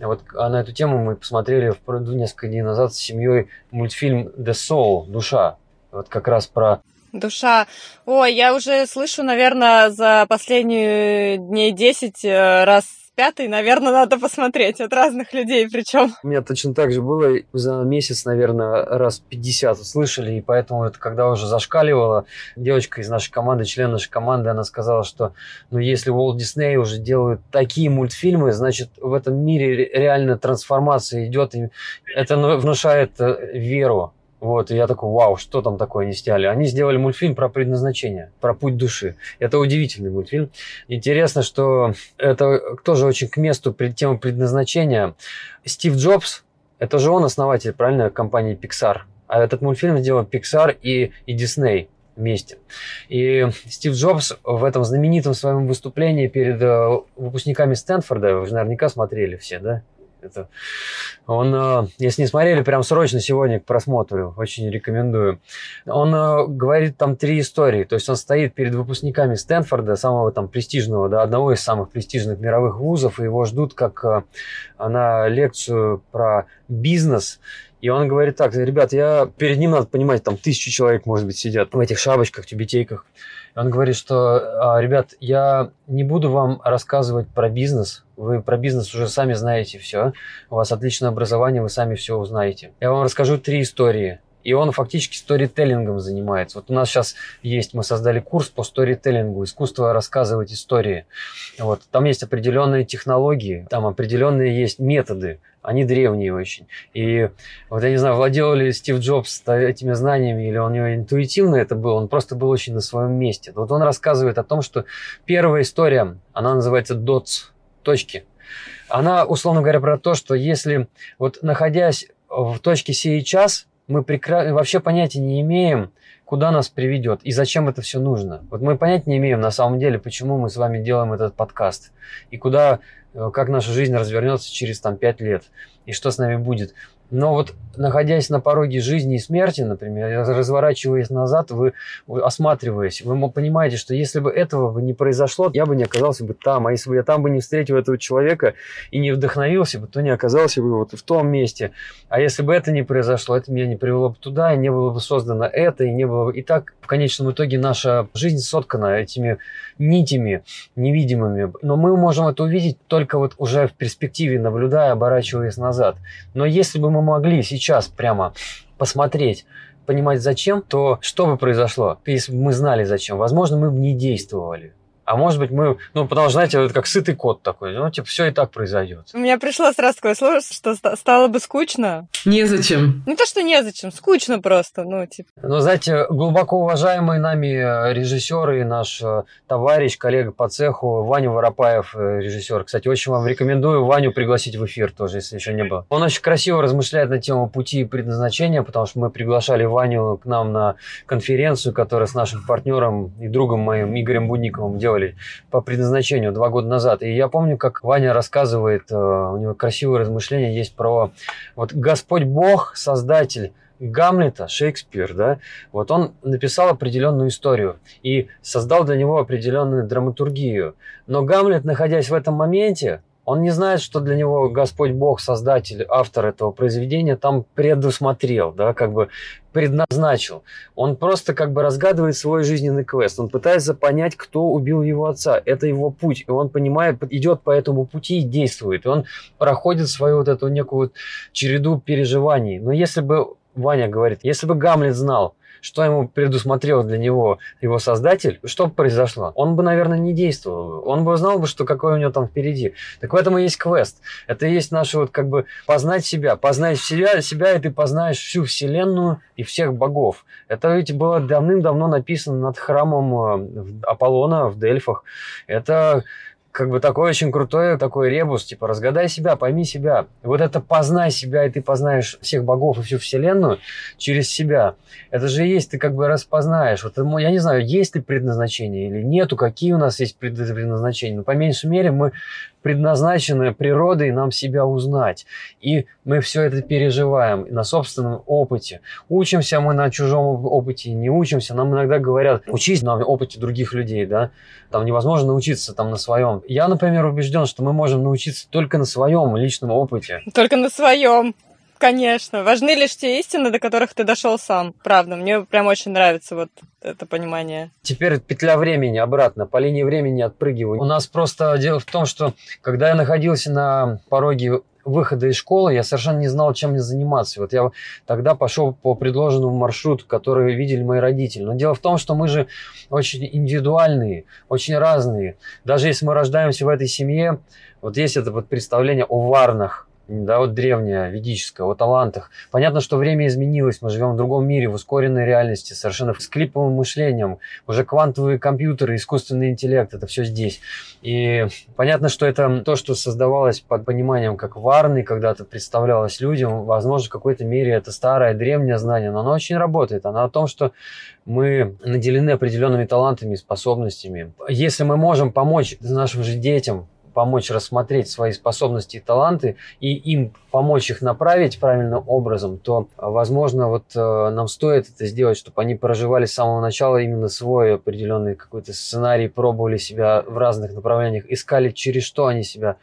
Вот а на эту тему мы посмотрели в, несколько дней назад с семьей мультфильм The Soul, Душа. Вот как раз про Душа. Ой, я уже слышу, наверное, за последние дней 10 э, раз пятый, наверное, надо посмотреть от разных людей причем. У меня точно так же было за месяц, наверное, раз 50 услышали, и поэтому это когда уже зашкаливала, девочка из нашей команды, член нашей команды, она сказала, что ну если Walt Disney уже делают такие мультфильмы, значит в этом мире реально трансформация идет, и это внушает э, веру вот, и я такой, вау, что там такое они сняли? Они сделали мультфильм про предназначение, про путь души. Это удивительный мультфильм. Интересно, что это тоже очень к месту тема предназначения. Стив Джобс, это же он основатель, правильно, компании Pixar. А этот мультфильм сделал Pixar и, и Disney вместе. И Стив Джобс в этом знаменитом своем выступлении перед э, выпускниками Стэнфорда, вы же наверняка смотрели все, да? Это он, э, если не смотрели, прям срочно сегодня к просмотру, очень рекомендую. Он э, говорит там три истории, то есть он стоит перед выпускниками Стэнфорда, самого там престижного, да, одного из самых престижных мировых вузов, и его ждут как э, на лекцию про бизнес, и он говорит так, ребят, я перед ним надо понимать, там тысячу человек, может быть, сидят в этих шапочках, тюбетейках. Он говорит, что, «А, ребят, я не буду вам рассказывать про бизнес, вы про бизнес уже сами знаете все, у вас отличное образование, вы сами все узнаете. Я вам расскажу три истории. И он фактически сторителлингом занимается. Вот у нас сейчас есть, мы создали курс по сторителлингу, искусство рассказывать истории. Вот. Там есть определенные технологии, там определенные есть методы, они древние очень. И вот я не знаю, владел ли Стив Джобс этими знаниями, или у него интуитивно это было, он просто был очень на своем месте. Вот он рассказывает о том, что первая история, она называется «Дотс», точки. Она, условно говоря, про то, что если вот находясь в точке сей час, мы прекра... вообще понятия не имеем, куда нас приведет и зачем это все нужно. Вот мы понятия не имеем на самом деле, почему мы с вами делаем этот подкаст и куда, э, как наша жизнь развернется через там пять лет и что с нами будет. Но вот находясь на пороге жизни и смерти, например, разворачиваясь назад, вы, осматриваясь, вы понимаете, что если бы этого бы не произошло, я бы не оказался бы там. А если бы я там бы не встретил этого человека и не вдохновился бы, то не оказался бы вот в том месте. А если бы это не произошло, это меня не привело бы туда, и не было бы создано это, и не было бы... И так в конечном итоге наша жизнь соткана этими нитями невидимыми. Но мы можем это увидеть только вот уже в перспективе, наблюдая, оборачиваясь назад. Но если бы мы могли сейчас прямо посмотреть, понимать зачем, то что бы произошло, если бы мы знали зачем? Возможно, мы бы не действовали. А может быть, мы, ну, потому что, знаете, это как сытый кот такой, ну, типа, все и так произойдет. У меня пришло сразу такое слово, что стало бы скучно. Незачем. Не то, что незачем, скучно просто, ну, типа. Ну, знаете, глубоко уважаемый нами э, режиссер и наш э, товарищ, коллега по цеху Ваня Воропаев, э, режиссер. Кстати, очень вам рекомендую Ваню пригласить в эфир тоже, если еще не было. Он очень красиво размышляет на тему пути и предназначения, потому что мы приглашали Ваню к нам на конференцию, которая с нашим партнером и другом моим Игорем Будниковым делали делали по предназначению два года назад. И я помню, как Ваня рассказывает, э, у него красивые размышления есть про вот Господь Бог, Создатель Гамлета, Шекспир, да, вот он написал определенную историю и создал для него определенную драматургию. Но Гамлет, находясь в этом моменте, он не знает, что для него Господь Бог, создатель, автор этого произведения, там предусмотрел, да, как бы предназначил. Он просто как бы разгадывает свой жизненный квест. Он пытается понять, кто убил его отца. Это его путь. И он понимает, идет по этому пути и действует. И он проходит свою вот эту некую вот череду переживаний. Но если бы, Ваня говорит, если бы Гамлет знал, что ему предусмотрел для него его создатель, что бы произошло? Он бы, наверное, не действовал. Он бы знал бы, что какое у него там впереди. Так в этом и есть квест. Это и есть наше вот как бы познать себя. Познать себя, себя и ты познаешь всю вселенную и всех богов. Это ведь было давным-давно написано над храмом э, Аполлона в Дельфах. Это как бы такой очень крутой такой ребус, типа разгадай себя, пойми себя. вот это познай себя, и ты познаешь всех богов и всю вселенную через себя. Это же есть, ты как бы распознаешь. Вот я не знаю, есть ли предназначение или нету, какие у нас есть предназначения. Но по меньшей мере мы предназначены природой нам себя узнать. И мы все это переживаем на собственном опыте. Учимся мы на чужом опыте, не учимся. Нам иногда говорят, учись на опыте других людей, да. Там невозможно научиться там на своем. Я, например, убежден, что мы можем научиться только на своем личном опыте. Только на своем. Конечно. Важны лишь те истины, до которых ты дошел сам. Правда, мне прям очень нравится вот это понимание. Теперь петля времени обратно, по линии времени отпрыгиваю. У нас просто дело в том, что когда я находился на пороге выхода из школы, я совершенно не знал, чем мне заниматься. Вот я тогда пошел по предложенному маршруту, который видели мои родители. Но дело в том, что мы же очень индивидуальные, очень разные. Даже если мы рождаемся в этой семье, вот есть это вот представление о варнах, да, вот древняя, ведическая, о талантах. Понятно, что время изменилось, мы живем в другом мире, в ускоренной реальности, совершенно с клиповым мышлением, уже квантовые компьютеры, искусственный интеллект, это все здесь. И понятно, что это то, что создавалось под пониманием как варны, когда-то представлялось людям, возможно, в какой-то мере это старое, древнее знание, но оно очень работает. Оно о том, что мы наделены определенными талантами и способностями. Если мы можем помочь нашим же детям помочь рассмотреть свои способности и таланты и им помочь их направить правильным образом, то, возможно, вот э, нам стоит это сделать, чтобы они проживали с самого начала именно свой определенный какой-то сценарий, пробовали себя в разных направлениях, искали, через что они себя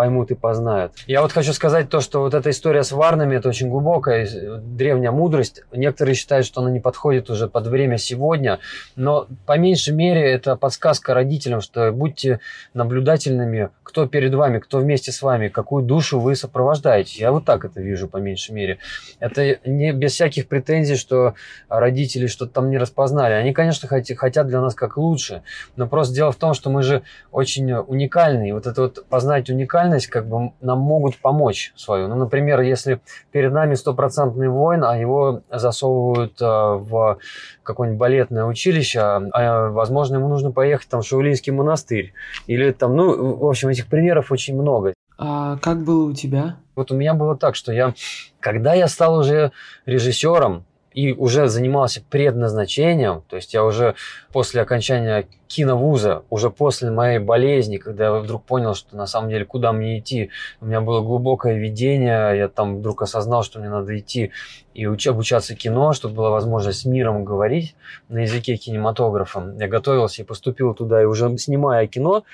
поймут и познают. Я вот хочу сказать то, что вот эта история с варнами, это очень глубокая древняя мудрость. Некоторые считают, что она не подходит уже под время сегодня, но по меньшей мере это подсказка родителям, что будьте наблюдательными, кто перед вами, кто вместе с вами, какую душу вы сопровождаете. Я вот так это вижу по меньшей мере. Это не без всяких претензий, что родители что-то там не распознали. Они, конечно, хотят для нас как лучше, но просто дело в том, что мы же очень уникальны. И вот это вот познать уникальность ценность как бы нам могут помочь свою. Ну, например, если перед нами стопроцентный воин, а его засовывают э, в какое-нибудь балетное училище, а, а, возможно, ему нужно поехать там в Шаулинский монастырь. Или там, ну, в общем, этих примеров очень много. А как было у тебя? Вот у меня было так, что я, когда я стал уже режиссером, и уже занимался предназначением, то есть я уже после окончания киновуза, уже после моей болезни, когда я вдруг понял, что на самом деле куда мне идти, у меня было глубокое видение, я там вдруг осознал, что мне надо идти и уч- обучаться кино, чтобы была возможность с миром говорить на языке кинематографа. Я готовился и поступил туда, и уже снимая кино,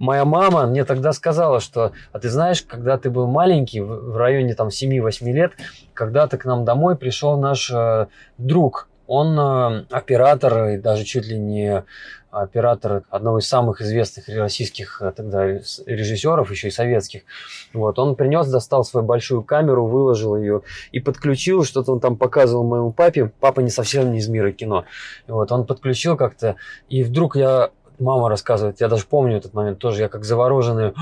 моя мама мне тогда сказала, что, а ты знаешь, когда ты был маленький, в районе там 7-8 лет, когда-то к нам домой пришел наш э, друг, он э, оператор и даже чуть ли не оператор одного из самых известных российских э, тогда режиссеров, еще и советских. Вот, он принес, достал свою большую камеру, выложил ее и подключил, что-то он там показывал моему папе. Папа не совсем не из мира кино. Вот, он подключил как-то, и вдруг я мама рассказывает, я даже помню этот момент тоже, я как завороженный,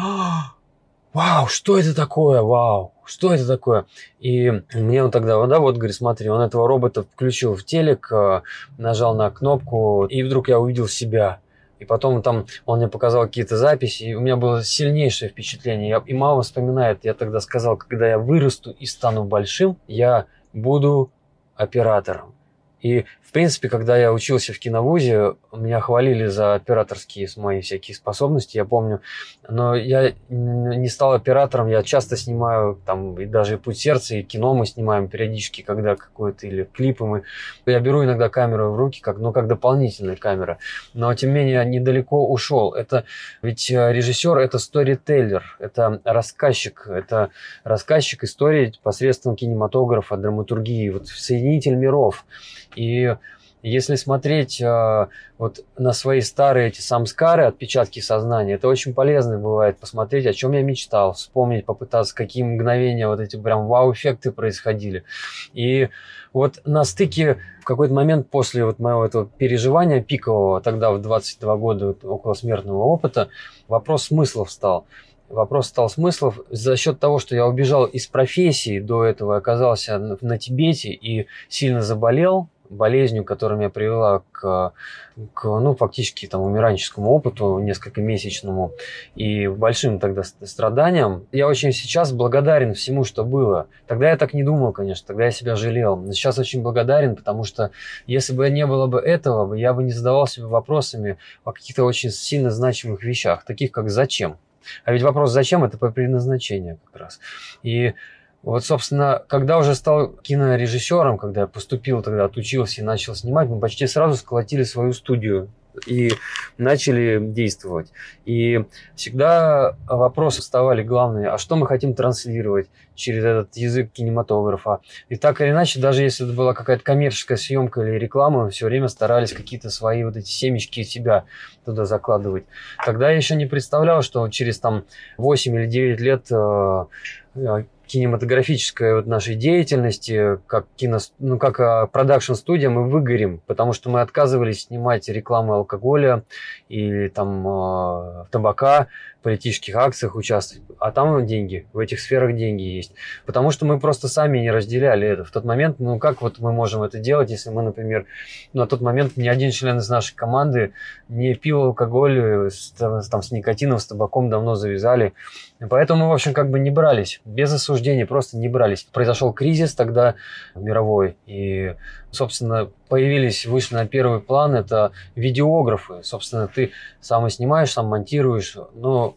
вау, что это такое, вау, что это такое? И мне он тогда, да, вот, говорит, смотри, он этого робота включил в телек, э, нажал на кнопку, и вдруг я увидел себя. И потом там он мне показал какие-то записи, и у меня было сильнейшее впечатление. И мама вспоминает, я тогда сказал, когда я вырасту и стану большим, я буду оператором. И, в принципе, когда я учился в киновузе, меня хвалили за операторские мои всякие способности, я помню. Но я не стал оператором, я часто снимаю там и даже «Путь сердца», и кино мы снимаем периодически, когда какое-то, или клипы мы. Я беру иногда камеру в руки, как, ну, как дополнительная камера. Но, тем не менее, недалеко ушел. Это ведь э, режиссер – это сторителлер, это рассказчик, это рассказчик истории посредством кинематографа, драматургии, вот соединитель миров. И если смотреть э, вот на свои старые эти самскары, отпечатки сознания, это очень полезно бывает посмотреть, о чем я мечтал, вспомнить, попытаться, какие мгновения вот эти прям вау-эффекты происходили. И вот на стыке в какой-то момент после вот моего этого переживания пикового, тогда в 22 года около смертного опыта, вопрос смыслов стал вопрос стал смыслов за счет того, что я убежал из профессии до этого, оказался на Тибете и сильно заболел, болезнью, которая меня привела к, к ну, фактически там, умиранческому опыту, несколько месячному, и большим тогда страданиям. Я очень сейчас благодарен всему, что было. Тогда я так не думал, конечно, тогда я себя жалел. Но сейчас очень благодарен, потому что если бы не было бы этого, я бы не задавал себе вопросами о каких-то очень сильно значимых вещах, таких как «зачем?». А ведь вопрос «зачем?» – это по предназначению как раз. И вот, собственно, когда уже стал кинорежиссером, когда я поступил, тогда отучился и начал снимать, мы почти сразу сколотили свою студию и начали действовать. И всегда вопросы вставали главные, а что мы хотим транслировать через этот язык кинематографа. И так или иначе, даже если это была какая-то коммерческая съемка или реклама, мы все время старались какие-то свои вот эти семечки себя туда закладывать. Тогда я еще не представлял, что через там 8 или 9 лет э, кинематографической вот нашей деятельности, как кино, ну, как продакшн-студия, мы выгорим, потому что мы отказывались снимать рекламу алкоголя или там э, табака, политических акциях участвовать, а там деньги, в этих сферах деньги есть. Потому что мы просто сами не разделяли это. В тот момент, ну как вот мы можем это делать, если мы, например, на тот момент ни один член из нашей команды не пил алкоголь с, там, с никотином, с табаком давно завязали. Поэтому мы, в общем, как бы не брались, без осуждения, просто не брались. Произошел кризис тогда мировой, и собственно, появились, вышли на первый план, это видеографы. Собственно, ты сам и снимаешь, сам монтируешь.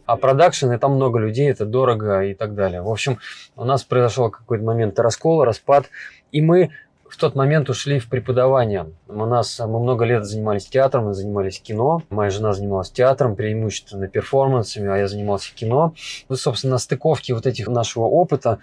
А продакшн, там много людей, это дорого и так далее. В общем, у нас произошел какой-то момент раскол, распад, и мы в тот момент ушли в преподавание. У нас мы много лет занимались театром, мы занимались кино. Моя жена занималась театром, преимущественно перформансами, а я занимался кино. Ну, собственно, на стыковке вот этих нашего опыта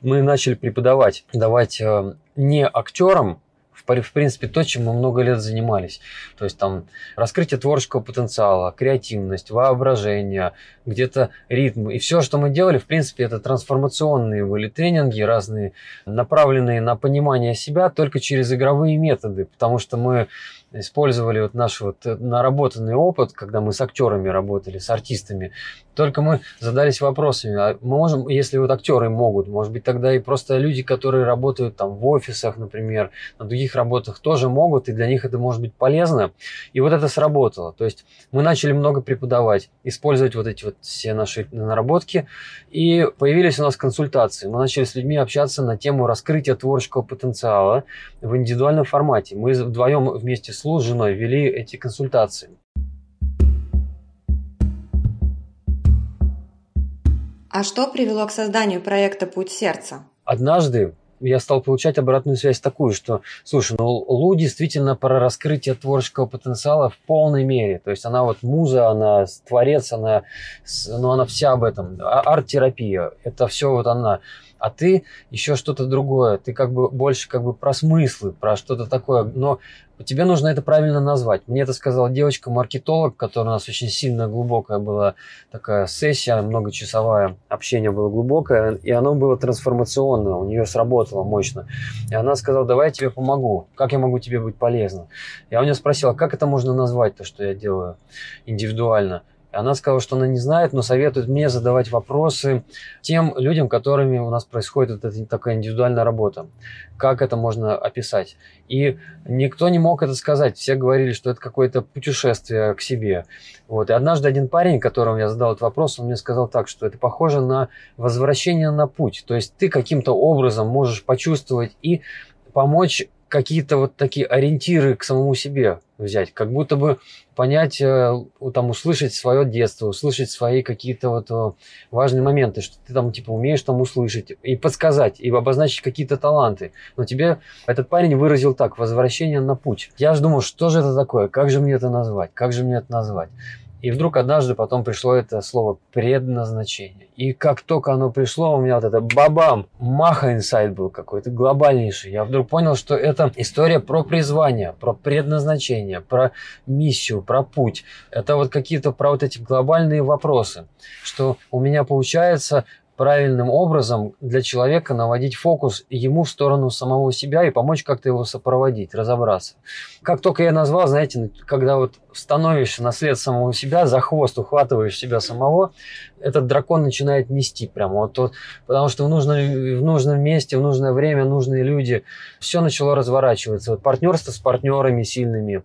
мы начали преподавать, давать э, не актерам в принципе, то, чем мы много лет занимались. То есть там раскрытие творческого потенциала, креативность, воображение, где-то ритм. И все, что мы делали, в принципе, это трансформационные были тренинги разные, направленные на понимание себя только через игровые методы, потому что мы использовали вот наш вот наработанный опыт, когда мы с актерами работали, с артистами. Только мы задались вопросами, а мы можем, если вот актеры могут, может быть, тогда и просто люди, которые работают там в офисах, например, на других работах тоже могут, и для них это может быть полезно. И вот это сработало. То есть мы начали много преподавать, использовать вот эти вот все наши наработки, и появились у нас консультации. Мы начали с людьми общаться на тему раскрытия творческого потенциала в индивидуальном формате. Мы вдвоем вместе с Лу, с женой вели эти консультации. А что привело к созданию проекта «Путь сердца»? Однажды я стал получать обратную связь такую, что, слушай, ну Лу действительно про раскрытие творческого потенциала в полной мере. То есть она вот муза, она творец, она, ну, она вся об этом. А, арт-терапия, это все вот она а ты еще что-то другое. Ты как бы больше как бы про смыслы, про что-то такое. Но тебе нужно это правильно назвать. Мне это сказала девочка-маркетолог, которая у нас очень сильно глубокая была такая сессия, многочасовая, общение было глубокое, и оно было трансформационное, у нее сработало мощно. И она сказала, давай я тебе помогу, как я могу тебе быть полезным. Я у нее спросила, как это можно назвать, то, что я делаю индивидуально. Она сказала, что она не знает, но советует мне задавать вопросы тем людям, которыми у нас происходит эта такая индивидуальная работа. Как это можно описать? И никто не мог это сказать. Все говорили, что это какое-то путешествие к себе. Вот. И однажды один парень, которому я задал этот вопрос, он мне сказал так, что это похоже на возвращение на путь. То есть ты каким-то образом можешь почувствовать и помочь какие-то вот такие ориентиры к самому себе взять, как будто бы понять, э, там, услышать свое детство, услышать свои какие-то вот э, важные моменты, что ты там, типа, умеешь там услышать и подсказать, и обозначить какие-то таланты. Но тебе этот парень выразил так, возвращение на путь. Я же думал, что же это такое, как же мне это назвать, как же мне это назвать. И вдруг однажды потом пришло это слово предназначение. И как только оно пришло, у меня вот это бабам, маха инсайт был какой-то глобальнейший. Я вдруг понял, что это история про призвание, про предназначение, про миссию, про путь. Это вот какие-то про вот эти глобальные вопросы. Что у меня получается правильным образом для человека наводить фокус ему в сторону самого себя и помочь как-то его сопроводить, разобраться. Как только я назвал, знаете, когда вот становишься на след самого себя, за хвост ухватываешь себя самого, этот дракон начинает нести прямо вот, вот потому что в, нужном, в нужном месте, в нужное время, нужные люди, все начало разворачиваться. Вот партнерство с партнерами сильными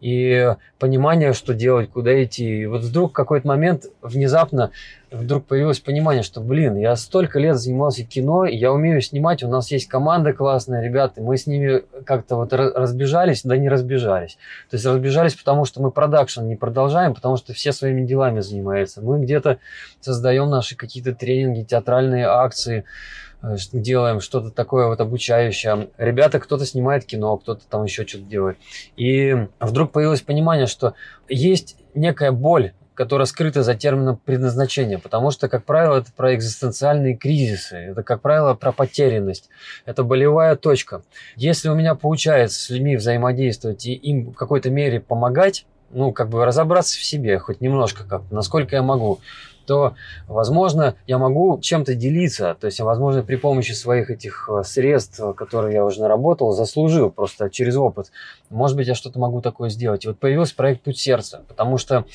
и понимание, что делать, куда идти. И вот вдруг какой-то момент внезапно вдруг появилось понимание, что, блин, я столько лет занимался кино, я умею снимать, у нас есть команда классная, ребята, мы с ними как-то вот разбежались, да не разбежались. То есть разбежались, потому что мы продакшн не продолжаем, потому что все своими делами занимаются. Мы где-то создаем наши какие-то тренинги, театральные акции, делаем что-то такое вот обучающее. Ребята, кто-то снимает кино, кто-то там еще что-то делает. И вдруг появилось понимание, что есть некая боль которая скрыта за термином предназначения, потому что, как правило, это про экзистенциальные кризисы, это, как правило, про потерянность, это болевая точка. Если у меня получается с людьми взаимодействовать и им в какой-то мере помогать, ну, как бы разобраться в себе хоть немножко, как, насколько я могу, то, возможно, я могу чем-то делиться. То есть, возможно, при помощи своих этих э, средств, которые я уже наработал, заслужил просто через опыт. Может быть, я что-то могу такое сделать. И вот появился проект «Путь сердца», потому что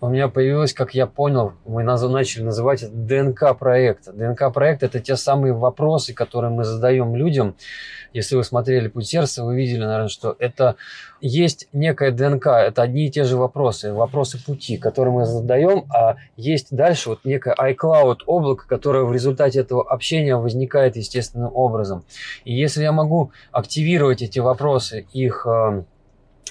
у меня появилось, как я понял, мы начали называть это ДНК-проект. ДНК-проект – это те самые вопросы, которые мы задаем людям. Если вы смотрели «Путь сердца», вы видели, наверное, что это есть некая ДНК, это одни и те же вопросы, вопросы пути, которые мы задаем, а есть дальше вот некое iCloud облако, которое в результате этого общения возникает естественным образом. И если я могу активировать эти вопросы, их э,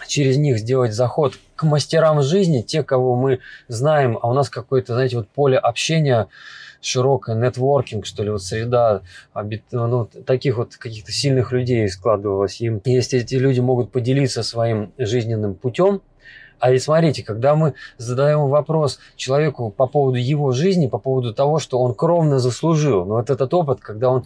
через них сделать заход к мастерам жизни, те, кого мы знаем, а у нас какое-то, знаете, вот поле общения широкая, нетворкинг, что ли, вот среда ну, таких вот каких-то сильных людей складывалась. И если эти люди могут поделиться своим жизненным путем, а ведь смотрите, когда мы задаем вопрос человеку по поводу его жизни, по поводу того, что он кровно заслужил, но вот этот опыт, когда он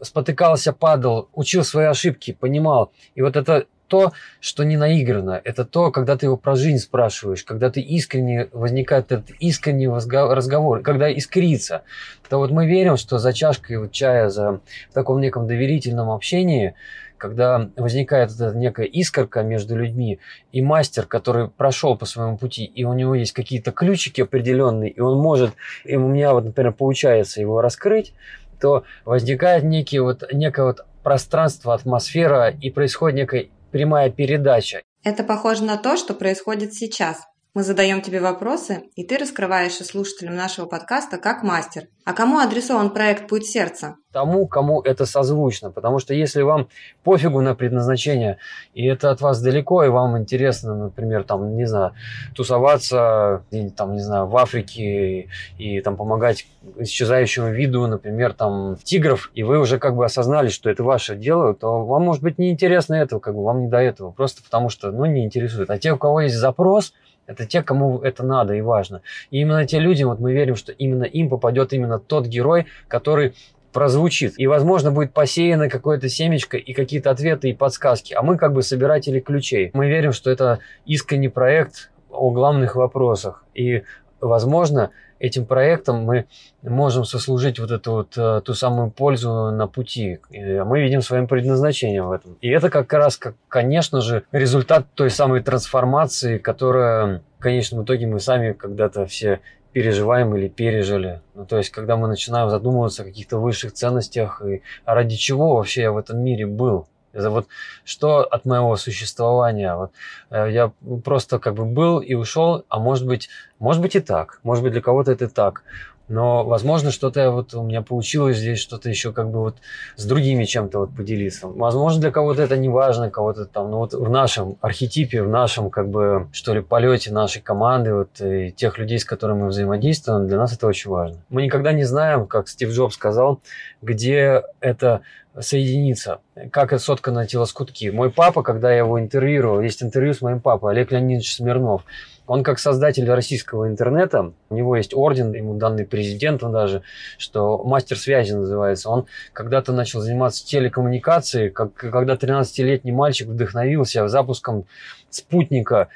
спотыкался, падал, учил свои ошибки, понимал. И вот это то, что не наиграно. Это то, когда ты его про жизнь спрашиваешь, когда ты искренне, возникает этот искренний разговор, когда искрится. То вот мы верим, что за чашкой вот чая, за в таком неком доверительном общении, когда возникает эта некая искорка между людьми, и мастер, который прошел по своему пути, и у него есть какие-то ключики определенные, и он может, и у меня вот, например, получается его раскрыть, то возникает некий вот, некое вот пространство, атмосфера, и происходит некая прямая передача. Это похоже на то, что происходит сейчас. Мы задаем тебе вопросы, и ты раскрываешься слушателям нашего подкаста как мастер. А кому адресован проект «Путь сердца»? Тому, кому это созвучно. Потому что если вам пофигу на предназначение, и это от вас далеко, и вам интересно, например, там, не знаю, тусоваться, там, не знаю, в Африке и, и там помогать исчезающему виду, например, там, тигров, и вы уже как бы осознали, что это ваше дело, то вам может быть неинтересно этого, как бы вам не до этого, просто потому что, ну, не интересует. А те, у кого есть запрос – это те, кому это надо и важно. И именно те люди, вот мы верим, что именно им попадет именно тот герой, который прозвучит. И, возможно, будет посеяно какое-то семечко и какие-то ответы и подсказки. А мы как бы собиратели ключей. Мы верим, что это искренний проект о главных вопросах. И, возможно, этим проектом мы можем сослужить вот эту вот э, ту самую пользу на пути. И мы видим своим предназначением в этом. И это как раз, как, конечно же, результат той самой трансформации, которая в конечном итоге мы сами когда-то все переживаем или пережили. Ну, то есть, когда мы начинаем задумываться о каких-то высших ценностях и ради чего вообще я в этом мире был. Это вот что от моего существования. Вот, э, я просто как бы был и ушел, а может быть, может быть и так. Может быть, для кого-то это так. Но, возможно, что-то вот у меня получилось здесь, что-то еще как бы вот с другими чем-то вот поделиться. Возможно, для кого-то это не важно, кого-то там, ну вот в нашем архетипе, в нашем как бы, что ли, полете нашей команды, вот и тех людей, с которыми мы взаимодействуем, для нас это очень важно. Мы никогда не знаем, как Стив Джобс сказал, где это соединиться. Как это соткано на телоскутки. Мой папа, когда я его интервьюировал, есть интервью с моим папой, Олег Леонидович Смирнов, он как создатель российского интернета, у него есть орден, ему данный президентом даже, что мастер связи называется. Он когда-то начал заниматься телекоммуникацией, как, когда 13-летний мальчик вдохновился запуском спутника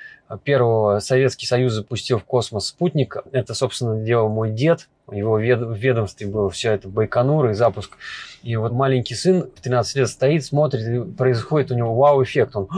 первого Советский Союз запустил в космос спутник. Это, собственно, делал мой дед. Его в ведомстве был все это Байконур и запуск. И вот маленький сын в 13 лет стоит, смотрит, и происходит у него вау-эффект. Он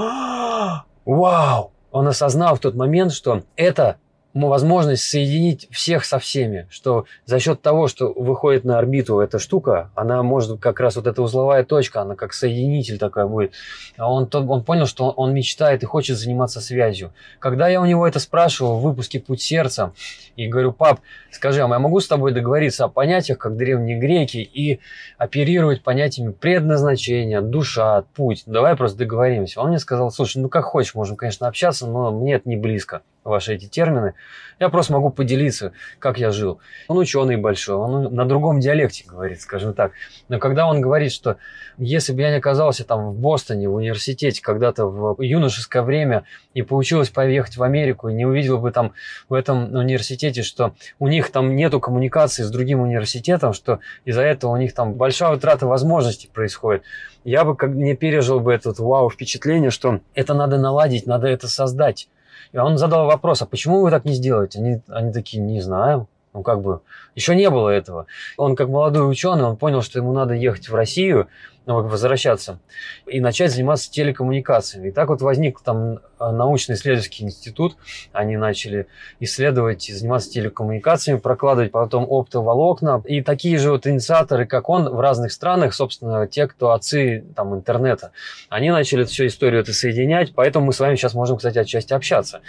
«Вау!» Он осознал в тот момент, что это возможность соединить всех со всеми, что за счет того, что выходит на орбиту эта штука, она может как раз вот эта узловая точка, она как соединитель такая будет. А он, он понял, что он мечтает и хочет заниматься связью. Когда я у него это спрашивал в выпуске «Путь сердца», и говорю, пап, скажи, а я могу с тобой договориться о понятиях, как древние греки, и оперировать понятиями предназначения, душа, путь? Давай просто договоримся. Он мне сказал, слушай, ну как хочешь, можем, конечно, общаться, но мне это не близко ваши эти термины. Я просто могу поделиться, как я жил. Он ученый большой, он на другом диалекте говорит, скажем так. Но когда он говорит, что если бы я не оказался там в Бостоне, в университете, когда-то в юношеское время, и получилось поехать в Америку, и не увидел бы там в этом университете, что у них там нету коммуникации с другим университетом, что из-за этого у них там большая утрата возможностей происходит, я бы как не пережил бы этот вау впечатление, что это надо наладить, надо это создать. И он задал вопрос, а почему вы так не сделаете? Они, они такие, не знаю. Ну, как бы, еще не было этого. Он, как молодой ученый, он понял, что ему надо ехать в Россию, возвращаться и начать заниматься телекоммуникациями. И так вот возник там э, научно-исследовательский институт. Они начали исследовать и заниматься телекоммуникациями, прокладывать потом оптоволокна. И такие же вот инициаторы, как он, в разных странах, собственно, те, кто отцы там интернета, они начали всю историю это соединять, поэтому мы с вами сейчас можем, кстати, отчасти общаться.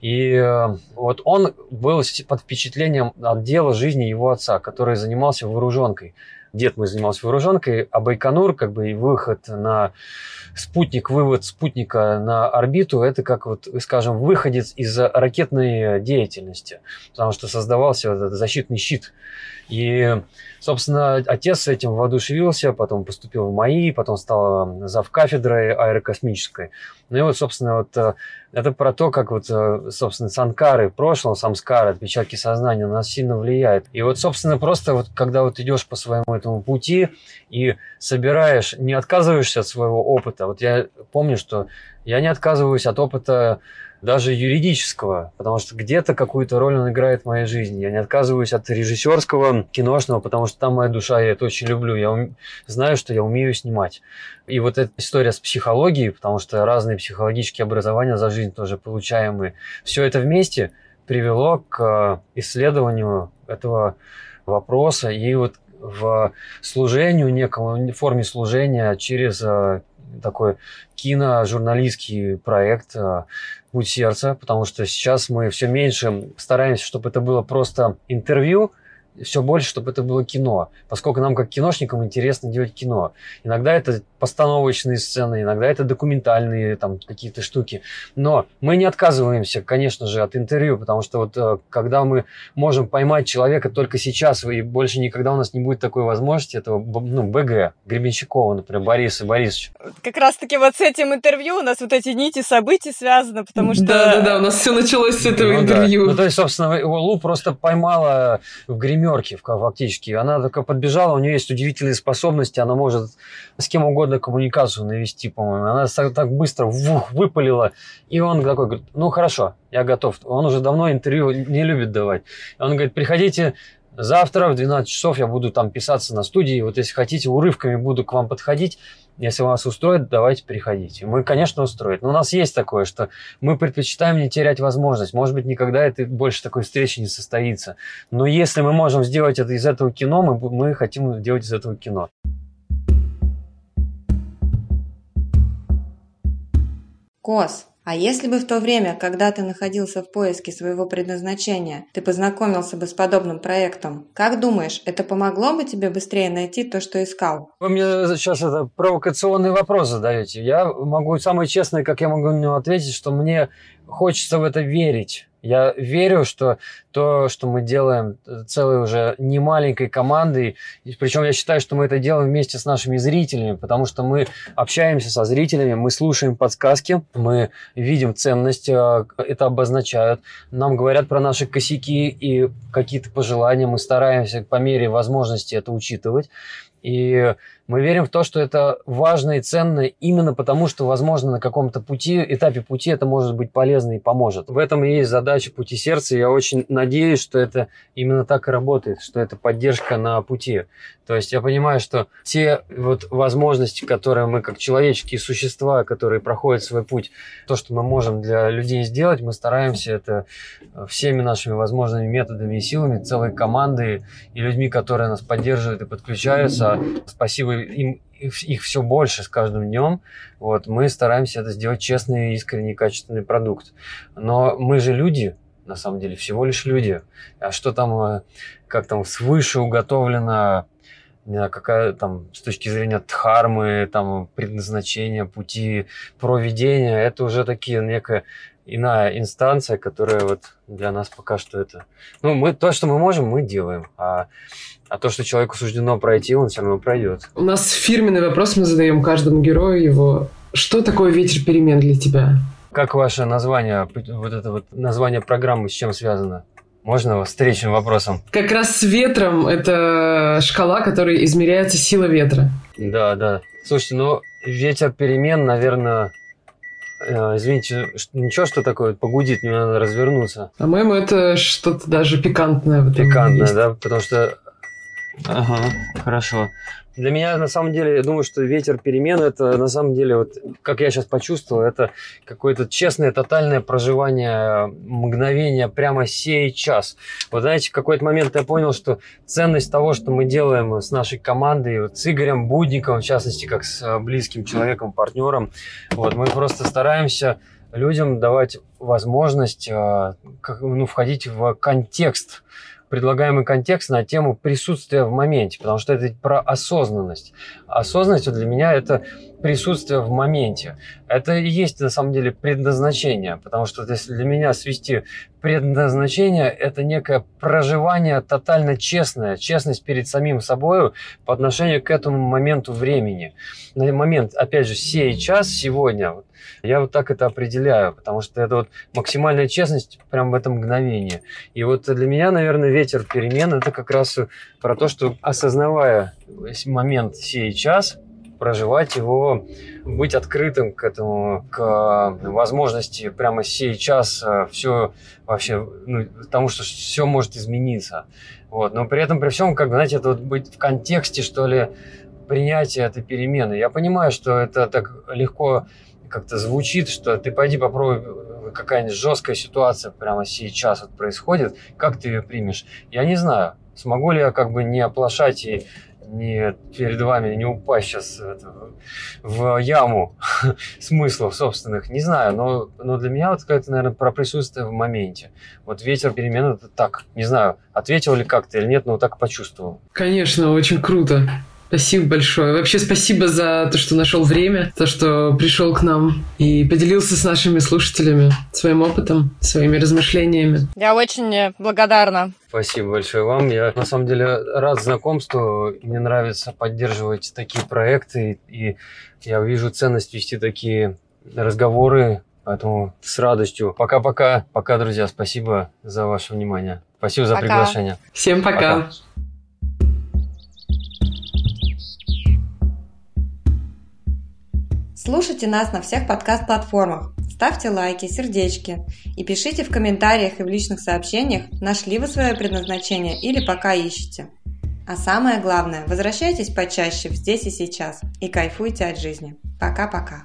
И э, вот он был под впечатлением от дела жизни его отца, который занимался вооруженкой дед мой занимался вооруженкой, а Байконур, как бы и выход на спутник, вывод спутника на орбиту, это как вот, скажем, выходец из ракетной деятельности, потому что создавался вот этот защитный щит. И, собственно, отец с этим воодушевился, потом поступил в МАИ, потом стал зав кафедрой аэрокосмической. Ну и вот, собственно, вот э, это про то, как вот, э, собственно, санкары в прошлом, самскары, отпечатки сознания на нас сильно влияют. И вот, собственно, просто вот когда вот идешь по своему этому пути и собираешь, не отказываешься от своего опыта. Вот я помню, что я не отказываюсь от опыта даже юридического, потому что где-то какую-то роль он играет в моей жизни. Я не отказываюсь от режиссерского, киношного, потому что там моя душа, я это очень люблю. Я ум... знаю, что я умею снимать. И вот эта история с психологией, потому что разные психологические образования за жизнь тоже получаемые, все это вместе привело к исследованию этого вопроса и вот в служению некому, форме служения через э, такой киножурналистский проект э, «Путь сердца», потому что сейчас мы все меньше стараемся, чтобы это было просто интервью, все больше, чтобы это было кино, поскольку нам как киношникам интересно делать кино. Иногда это постановочные сцены, иногда это документальные там какие-то штуки. Но мы не отказываемся, конечно же, от интервью, потому что вот э, когда мы можем поймать человека только сейчас, и больше никогда у нас не будет такой возможности, этого ну, БГ, Гребенщикова, например, Бориса Борисовича. Как раз-таки вот с этим интервью у нас вот эти нити событий связаны, потому что... Да-да-да, у нас все началось с этого ну, интервью. Да. Ну, то есть, собственно, его Лу просто поймала в гримерке фактически. Она только подбежала, у нее есть удивительные способности, она может с кем угодно коммуникацию навести, по-моему. Она так быстро вух, выпалила. И он такой говорит, ну хорошо, я готов. Он уже давно интервью не любит давать. Он говорит, приходите завтра в 12 часов, я буду там писаться на студии. Вот если хотите, урывками буду к вам подходить. Если вас устроит, давайте приходите. Мы, конечно, устроит. Но у нас есть такое, что мы предпочитаем не терять возможность. Может быть, никогда это больше такой встречи не состоится. Но если мы можем сделать это из этого кино, мы, мы хотим сделать из этого кино. Кос, а если бы в то время, когда ты находился в поиске своего предназначения, ты познакомился бы с подобным проектом, как думаешь, это помогло бы тебе быстрее найти то, что искал? Вы мне сейчас это провокационный вопрос задаете. Я могу самое честное, как я могу на него ответить, что мне хочется в это верить. Я верю, что то, что мы делаем целой уже не маленькой командой, причем я считаю, что мы это делаем вместе с нашими зрителями, потому что мы общаемся со зрителями, мы слушаем подсказки, мы видим ценность, а, это обозначают, нам говорят про наши косяки и какие-то пожелания, мы стараемся по мере возможности это учитывать. И мы верим в то, что это важно и ценно именно потому, что, возможно, на каком-то пути, этапе пути это может быть полезно и поможет. В этом и есть задача пути сердца. Я очень надеюсь, что это именно так и работает, что это поддержка на пути. То есть я понимаю, что те вот возможности, которые мы как человеческие существа, которые проходят свой путь, то, что мы можем для людей сделать, мы стараемся это всеми нашими возможными методами и силами, целой командой и людьми, которые нас поддерживают и подключаются. Спасибо им их все больше с каждым днем. Вот, мы стараемся это сделать честный, искренний, качественный продукт. Но мы же люди, на самом деле, всего лишь люди. А что там, э, как там свыше уготовлено, не знаю, какая там с точки зрения дхармы, там предназначения, пути проведения, это уже такие некая иная инстанция, которая вот для нас пока что это... Ну, мы то, что мы можем, мы делаем. А а то, что человеку суждено пройти, он все равно пройдет. У нас фирменный вопрос мы задаем каждому герою его. Что такое ветер перемен для тебя? Как ваше название, вот это вот название программы с чем связано? Можно встречным вопросом? Как раз с ветром это шкала, которой измеряется сила ветра. Да, да. Слушайте, ну ветер перемен, наверное, э, Извините, ничего, что такое погудит, мне надо развернуться. По-моему, это что-то даже пикантное. Пикантное, да, потому что Ага, хорошо. Для меня, на самом деле, я думаю, что ветер перемен, это, на самом деле, вот, как я сейчас почувствовал, это какое-то честное, тотальное проживание мгновения прямо сей час. Вот знаете, в какой-то момент я понял, что ценность того, что мы делаем с нашей командой, вот, с Игорем Будниковым, в частности, как с э, близким человеком, партнером, вот, мы просто стараемся людям давать возможность э, как, ну, входить в контекст предлагаемый контекст на тему присутствия в моменте, потому что это про осознанность. Осознанность для меня это присутствие в моменте. Это и есть на самом деле предназначение, потому что если для меня свести предназначение – это некое проживание тотально честное, честность перед самим собой по отношению к этому моменту времени. На момент, опять же, сей час, сегодня, я вот так это определяю, потому что это вот максимальная честность прямо в этом мгновении. И вот для меня, наверное, ветер перемен – это как раз про то, что осознавая момент сей час – проживать его, быть открытым к этому, к возможности прямо сейчас э, все вообще, ну, потому что все может измениться. Вот. Но при этом, при всем, как, знаете, это вот быть в контексте, что ли, принятия этой перемены. Я понимаю, что это так легко как-то звучит, что ты пойди попробуй, какая-нибудь жесткая ситуация прямо сейчас вот происходит, как ты ее примешь? Я не знаю, смогу ли я как бы не оплошать и не перед вами не упасть сейчас это, в яму смыслов собственных, не знаю, но, но для меня вот какое-то, наверное, про присутствие в моменте. Вот ветер перемен это так, не знаю, ответил ли как-то или нет, но так почувствовал. Конечно, очень круто. Спасибо большое. Вообще спасибо за то, что нашел время, то, что пришел к нам и поделился с нашими слушателями своим опытом, своими размышлениями. Я очень благодарна. Спасибо большое вам. Я на самом деле рад знакомству. Мне нравится поддерживать такие проекты, и я вижу ценность вести такие разговоры, Поэтому с радостью. Пока-пока. Пока, друзья. Спасибо за ваше внимание. Спасибо за пока. приглашение. Всем пока. пока. Слушайте нас на всех подкаст-платформах, ставьте лайки, сердечки и пишите в комментариях и в личных сообщениях, нашли вы свое предназначение или пока ищете. А самое главное, возвращайтесь почаще в здесь и сейчас и кайфуйте от жизни. Пока-пока.